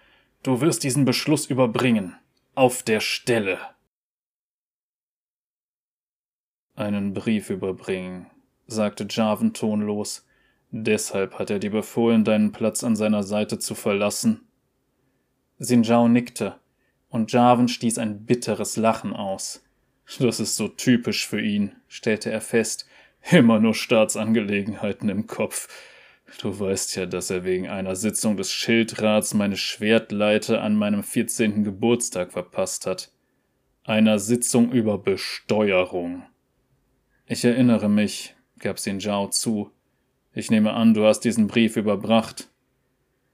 Du wirst diesen Beschluss überbringen. Auf der Stelle. Einen Brief überbringen, sagte Jarvan tonlos. Deshalb hat er dir befohlen, deinen Platz an seiner Seite zu verlassen. Sinjao nickte, und Jarvan stieß ein bitteres Lachen aus. Das ist so typisch für ihn, stellte er fest. Immer nur Staatsangelegenheiten im Kopf. Du weißt ja, dass er wegen einer Sitzung des Schildrats meine Schwertleite an meinem vierzehnten Geburtstag verpasst hat. Einer Sitzung über Besteuerung. Ich erinnere mich, gab Sinjao zu. Ich nehme an, du hast diesen Brief überbracht.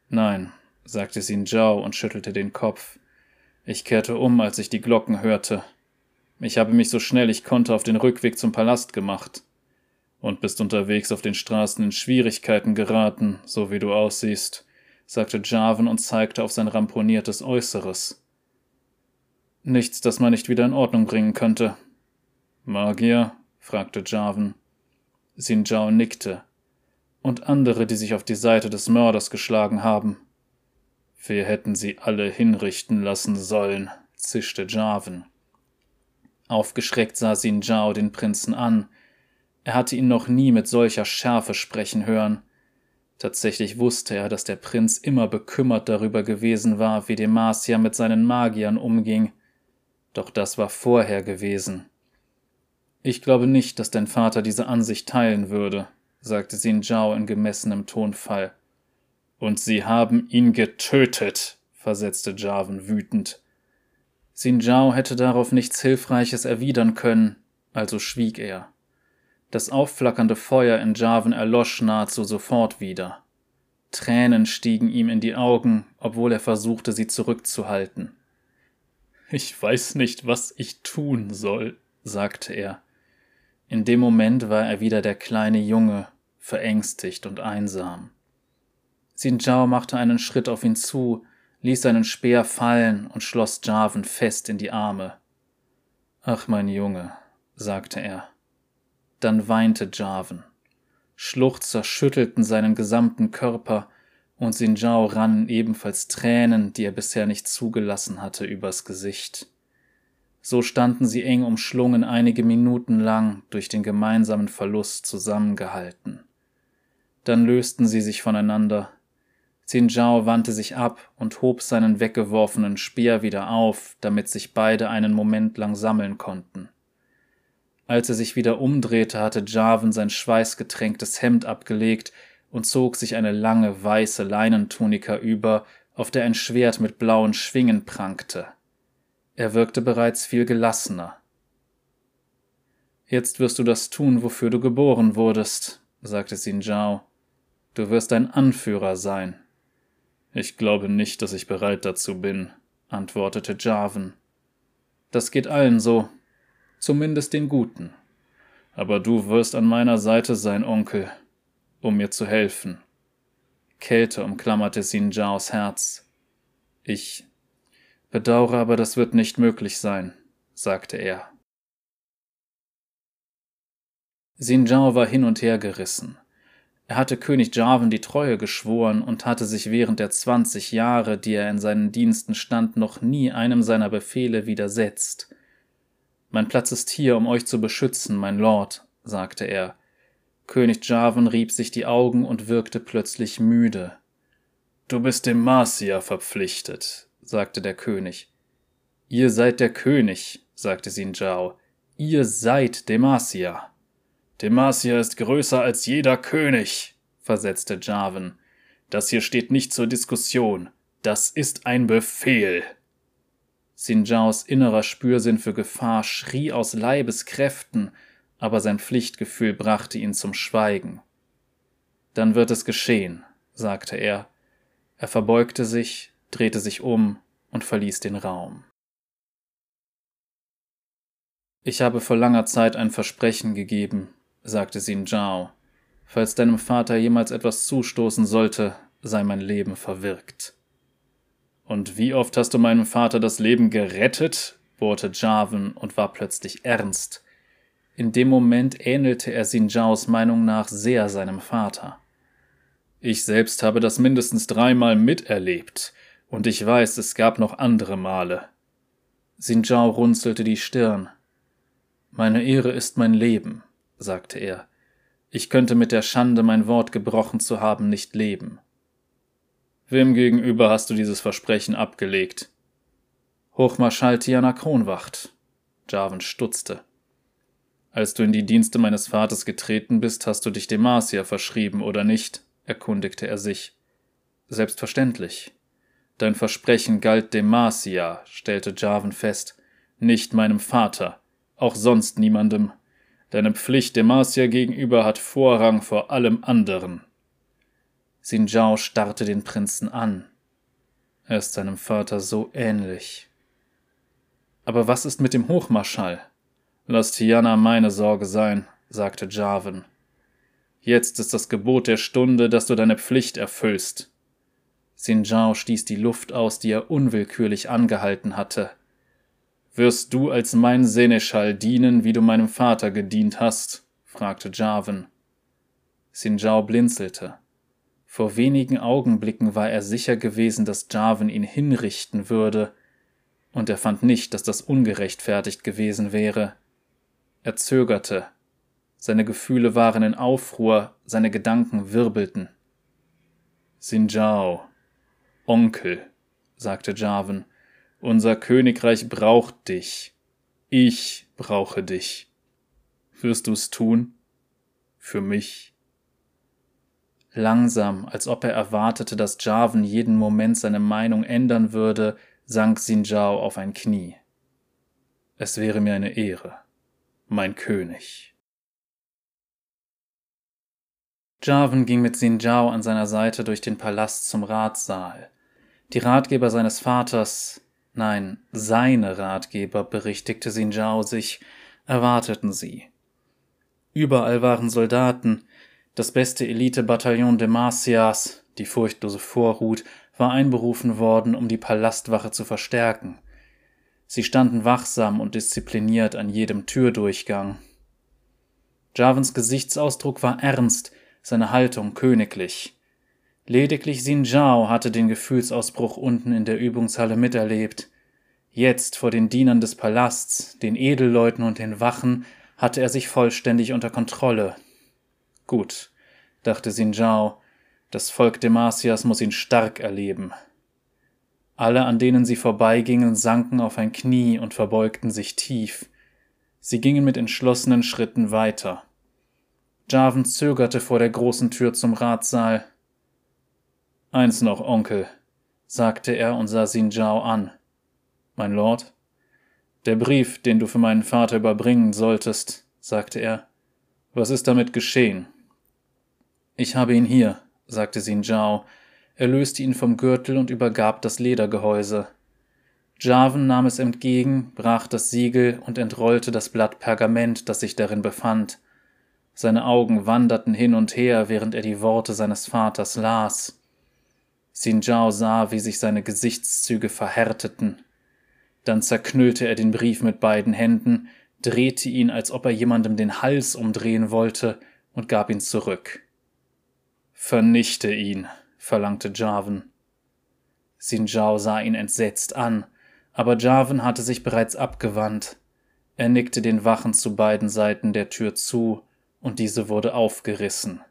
Nein, sagte Xin Zhao und schüttelte den Kopf. Ich kehrte um, als ich die Glocken hörte. Ich habe mich so schnell ich konnte auf den Rückweg zum Palast gemacht. Und bist unterwegs auf den Straßen in Schwierigkeiten geraten, so wie du aussiehst, sagte Jarvan und zeigte auf sein ramponiertes Äußeres. Nichts, das man nicht wieder in Ordnung bringen könnte. Magier? fragte Jarvan. Zhao nickte und andere, die sich auf die Seite des Mörders geschlagen haben. Wir hätten sie alle hinrichten lassen sollen, zischte Jarvan. Aufgeschreckt sah Xin Zhao den Prinzen an. Er hatte ihn noch nie mit solcher Schärfe sprechen hören. Tatsächlich wusste er, dass der Prinz immer bekümmert darüber gewesen war, wie Demacia mit seinen Magiern umging. Doch das war vorher gewesen. Ich glaube nicht, dass dein Vater diese Ansicht teilen würde, sagte Xin Zhao in gemessenem Tonfall. Und sie haben ihn getötet, versetzte Jarvan wütend. Xin Zhao hätte darauf nichts Hilfreiches erwidern können, also schwieg er. Das aufflackernde Feuer in Jarvan erlosch nahezu sofort wieder. Tränen stiegen ihm in die Augen, obwohl er versuchte, sie zurückzuhalten. Ich weiß nicht, was ich tun soll, sagte er. In dem Moment war er wieder der kleine Junge, verängstigt und einsam. Xin Zhao machte einen Schritt auf ihn zu, ließ seinen Speer fallen und schloss Jarvan fest in die Arme. Ach, mein Junge, sagte er. Dann weinte Jarvan. Schluchzer schüttelten seinen gesamten Körper, und Xin Zhao rannen ebenfalls Tränen, die er bisher nicht zugelassen hatte, übers Gesicht. So standen sie eng umschlungen einige Minuten lang durch den gemeinsamen Verlust zusammengehalten. Dann lösten sie sich voneinander. Xin Zhao wandte sich ab und hob seinen weggeworfenen Speer wieder auf, damit sich beide einen Moment lang sammeln konnten. Als er sich wieder umdrehte, hatte Jarvan sein schweißgetränktes Hemd abgelegt und zog sich eine lange weiße Leinentunika über, auf der ein Schwert mit blauen Schwingen prangte. Er wirkte bereits viel gelassener. Jetzt wirst du das tun, wofür du geboren wurdest, sagte Xin Zhao. Du wirst ein Anführer sein. Ich glaube nicht, dass ich bereit dazu bin, antwortete Jarvan. Das geht allen so, zumindest den Guten. Aber du wirst an meiner Seite sein, Onkel, um mir zu helfen. Kälte umklammerte Xin Zhaos Herz. Ich Bedauere aber, das wird nicht möglich sein, sagte er. Xin Zhao war hin und her gerissen. Er hatte König Jarvan die Treue geschworen und hatte sich während der zwanzig Jahre, die er in seinen Diensten stand, noch nie einem seiner Befehle widersetzt. Mein Platz ist hier, um euch zu beschützen, mein Lord, sagte er. König Jarvan rieb sich die Augen und wirkte plötzlich müde. Du bist dem Marcia verpflichtet, sagte der König. Ihr seid der König, sagte Xin Zhao. Ihr seid Demacia. Demacia ist größer als jeder König, versetzte Jarvan. Das hier steht nicht zur Diskussion. Das ist ein Befehl. Xin Zhaos innerer Spürsinn für Gefahr schrie aus Leibeskräften, aber sein Pflichtgefühl brachte ihn zum Schweigen. Dann wird es geschehen, sagte er. Er verbeugte sich, drehte sich um und verließ den Raum. Ich habe vor langer Zeit ein Versprechen gegeben, sagte Xin Zhao. Falls deinem Vater jemals etwas zustoßen sollte, sei mein Leben verwirkt. Und wie oft hast du meinem Vater das Leben gerettet? bohrte Jarvan und war plötzlich ernst. In dem Moment ähnelte er Xin Zhaos Meinung nach sehr seinem Vater. Ich selbst habe das mindestens dreimal miterlebt, und ich weiß, es gab noch andere Male. Xin Zhao runzelte die Stirn. Meine Ehre ist mein Leben sagte er, ich könnte mit der Schande, mein Wort gebrochen zu haben, nicht leben. Wem gegenüber hast du dieses Versprechen abgelegt? Hochmarschall Tiana Kronwacht. Jarvan stutzte. Als du in die Dienste meines Vaters getreten bist, hast du dich Demacia verschrieben, oder nicht? erkundigte er sich. Selbstverständlich. Dein Versprechen galt Demacia, stellte Jarvan fest, nicht meinem Vater, auch sonst niemandem. Deine Pflicht dem Marcia gegenüber hat Vorrang vor allem anderen. Xin Zhao starrte den Prinzen an. Er ist seinem Vater so ähnlich. Aber was ist mit dem Hochmarschall? Lass Tiana meine Sorge sein, sagte Jarvan. Jetzt ist das Gebot der Stunde, dass du deine Pflicht erfüllst. Xin Zhao stieß die Luft aus, die er unwillkürlich angehalten hatte. Wirst du als mein Seneschall dienen, wie du meinem Vater gedient hast? fragte Jarvan. Sinjao blinzelte. Vor wenigen Augenblicken war er sicher gewesen, dass Jarvan ihn hinrichten würde. und er fand nicht, dass das ungerechtfertigt gewesen wäre. Er zögerte. Seine Gefühle waren in Aufruhr, seine Gedanken wirbelten. Sinjao, Onkel, sagte Jarvan, unser Königreich braucht dich. Ich brauche dich. Wirst du's tun? Für mich? Langsam, als ob er erwartete, dass Jarvan jeden Moment seine Meinung ändern würde, sank Sinjao auf ein Knie. Es wäre mir eine Ehre, mein König. Jarvan ging mit Sinjao an seiner Seite durch den Palast zum Ratssaal. Die Ratgeber seines Vaters, nein, seine Ratgeber, berichtigte Sinjao sich, erwarteten sie. Überall waren Soldaten, das beste Elite-Bataillon de Marcias, die furchtlose Vorhut, war einberufen worden, um die Palastwache zu verstärken. Sie standen wachsam und diszipliniert an jedem Türdurchgang. Javens Gesichtsausdruck war ernst, seine Haltung königlich. Lediglich Xin Zhao hatte den Gefühlsausbruch unten in der Übungshalle miterlebt. Jetzt vor den Dienern des Palasts, den Edelleuten und den Wachen hatte er sich vollständig unter Kontrolle. Gut, dachte Xin Zhao, das Volk Demasias muss ihn stark erleben. Alle, an denen sie vorbeigingen, sanken auf ein Knie und verbeugten sich tief. Sie gingen mit entschlossenen Schritten weiter. Jarvan zögerte vor der großen Tür zum Ratssaal. Eins noch, Onkel, sagte er und sah Xin Zhao an. Mein Lord? Der Brief, den du für meinen Vater überbringen solltest, sagte er. Was ist damit geschehen? Ich habe ihn hier, sagte Xin Zhao. Er löste ihn vom Gürtel und übergab das Ledergehäuse. Jarvan nahm es entgegen, brach das Siegel und entrollte das Blatt Pergament, das sich darin befand. Seine Augen wanderten hin und her, während er die Worte seines Vaters las. Xin Zhao sah, wie sich seine Gesichtszüge verhärteten. Dann zerknüllte er den Brief mit beiden Händen, drehte ihn, als ob er jemandem den Hals umdrehen wollte, und gab ihn zurück. Vernichte ihn, verlangte Jarvan. Sinjao sah ihn entsetzt an, aber Jarvan hatte sich bereits abgewandt. Er nickte den Wachen zu beiden Seiten der Tür zu, und diese wurde aufgerissen.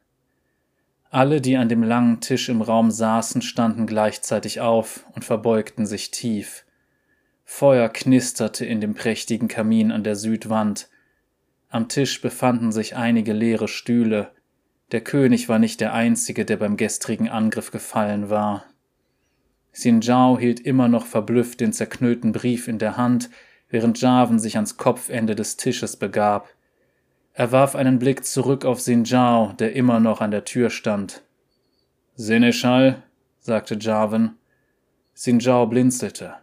Alle, die an dem langen Tisch im Raum saßen, standen gleichzeitig auf und verbeugten sich tief. Feuer knisterte in dem prächtigen Kamin an der Südwand. Am Tisch befanden sich einige leere Stühle, der König war nicht der Einzige, der beim gestrigen Angriff gefallen war. Xin Zhao hielt immer noch verblüfft den zerknüllten Brief in der Hand, während Javan sich ans Kopfende des Tisches begab. Er warf einen Blick zurück auf Xin Zhao, der immer noch an der Tür stand. Seneschall, sagte Javan. Xin Zhao blinzelte.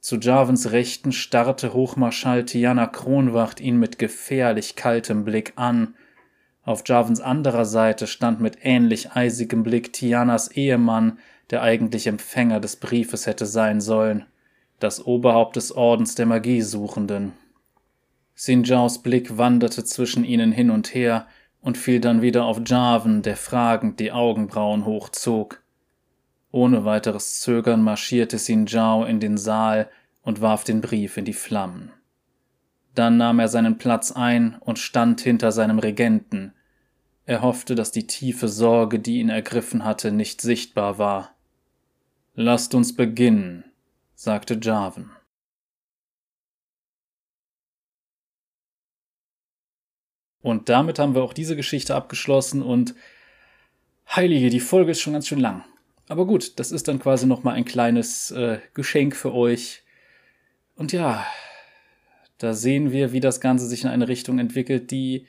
Zu Javens Rechten starrte Hochmarschall Tiana Kronwacht ihn mit gefährlich kaltem Blick an – auf Javens anderer Seite stand mit ähnlich eisigem Blick Tianas Ehemann, der eigentlich Empfänger des Briefes hätte sein sollen, das Oberhaupt des Ordens der Magiesuchenden. Sinjaos Blick wanderte zwischen ihnen hin und her und fiel dann wieder auf Javan, der fragend die Augenbrauen hochzog. Ohne weiteres Zögern marschierte Sinjao in den Saal und warf den Brief in die Flammen. Dann nahm er seinen Platz ein und stand hinter seinem Regenten, er hoffte, dass die tiefe Sorge, die ihn ergriffen hatte, nicht sichtbar war. Lasst uns beginnen, sagte Jarvan. Und damit haben wir auch diese Geschichte abgeschlossen und Heilige, die Folge ist schon ganz schön lang. Aber gut, das ist dann quasi nochmal ein kleines äh, Geschenk für euch. Und ja, da sehen wir, wie das Ganze sich in eine Richtung entwickelt, die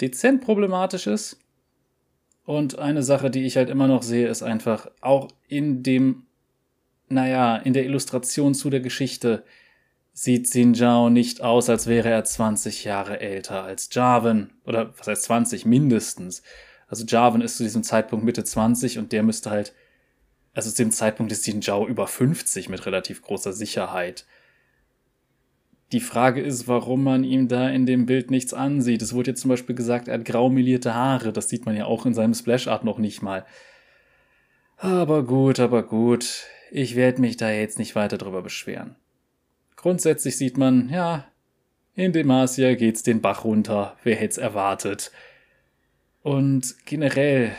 dezent problematisch ist. Und eine Sache, die ich halt immer noch sehe, ist einfach auch in dem, naja, in der Illustration zu der Geschichte sieht Xin Zhao nicht aus, als wäre er 20 Jahre älter als Jarvan. Oder was heißt 20? Mindestens. Also Jarvan ist zu diesem Zeitpunkt Mitte 20 und der müsste halt, also zu dem Zeitpunkt ist Xin Zhao über 50 mit relativ großer Sicherheit. Die Frage ist, warum man ihm da in dem Bild nichts ansieht. Es wurde jetzt zum Beispiel gesagt, er hat graumelierte Haare. Das sieht man ja auch in seinem Splash-Art noch nicht mal. Aber gut, aber gut. Ich werde mich da jetzt nicht weiter drüber beschweren. Grundsätzlich sieht man, ja, in Demacia geht's den Bach runter. Wer hätte es erwartet? Und generell,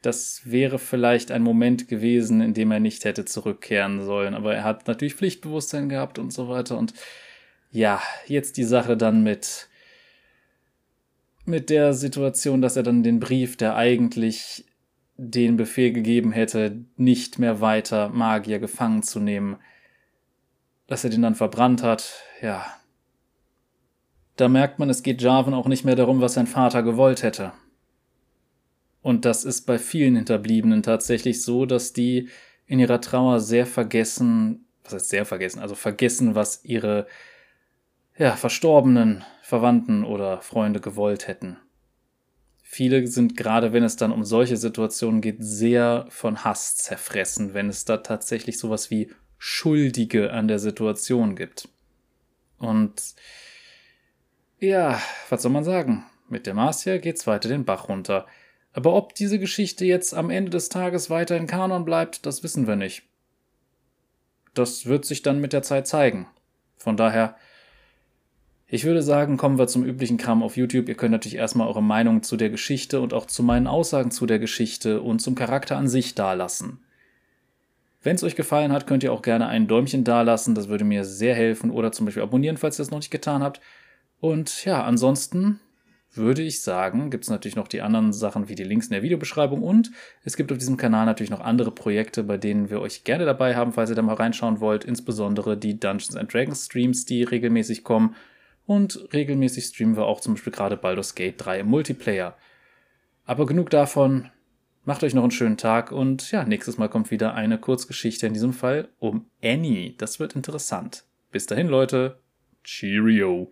das wäre vielleicht ein Moment gewesen, in dem er nicht hätte zurückkehren sollen. Aber er hat natürlich Pflichtbewusstsein gehabt und so weiter. Und ja, jetzt die Sache dann mit, mit der Situation, dass er dann den Brief, der eigentlich den Befehl gegeben hätte, nicht mehr weiter Magier gefangen zu nehmen, dass er den dann verbrannt hat, ja. Da merkt man, es geht Jarvan auch nicht mehr darum, was sein Vater gewollt hätte. Und das ist bei vielen Hinterbliebenen tatsächlich so, dass die in ihrer Trauer sehr vergessen, was heißt sehr vergessen, also vergessen, was ihre ja, verstorbenen Verwandten oder Freunde gewollt hätten. Viele sind gerade, wenn es dann um solche Situationen geht, sehr von Hass zerfressen, wenn es da tatsächlich sowas wie Schuldige an der Situation gibt. Und ja, was soll man sagen? Mit der Marcia geht's weiter den Bach runter. Aber ob diese Geschichte jetzt am Ende des Tages weiter in Kanon bleibt, das wissen wir nicht. Das wird sich dann mit der Zeit zeigen. Von daher, ich würde sagen, kommen wir zum üblichen Kram auf YouTube. Ihr könnt natürlich erstmal eure Meinung zu der Geschichte und auch zu meinen Aussagen zu der Geschichte und zum Charakter an sich dalassen. Wenn es euch gefallen hat, könnt ihr auch gerne ein Däumchen dalassen. Das würde mir sehr helfen. Oder zum Beispiel abonnieren, falls ihr das noch nicht getan habt. Und ja, ansonsten würde ich sagen, gibt es natürlich noch die anderen Sachen wie die Links in der Videobeschreibung und es gibt auf diesem Kanal natürlich noch andere Projekte, bei denen wir euch gerne dabei haben, falls ihr da mal reinschauen wollt, insbesondere die Dungeons and Dragons Streams, die regelmäßig kommen und regelmäßig streamen wir auch zum Beispiel gerade Baldur's Gate 3 im Multiplayer. Aber genug davon, macht euch noch einen schönen Tag und ja, nächstes Mal kommt wieder eine Kurzgeschichte, in diesem Fall um Annie. Das wird interessant. Bis dahin, Leute. Cheerio.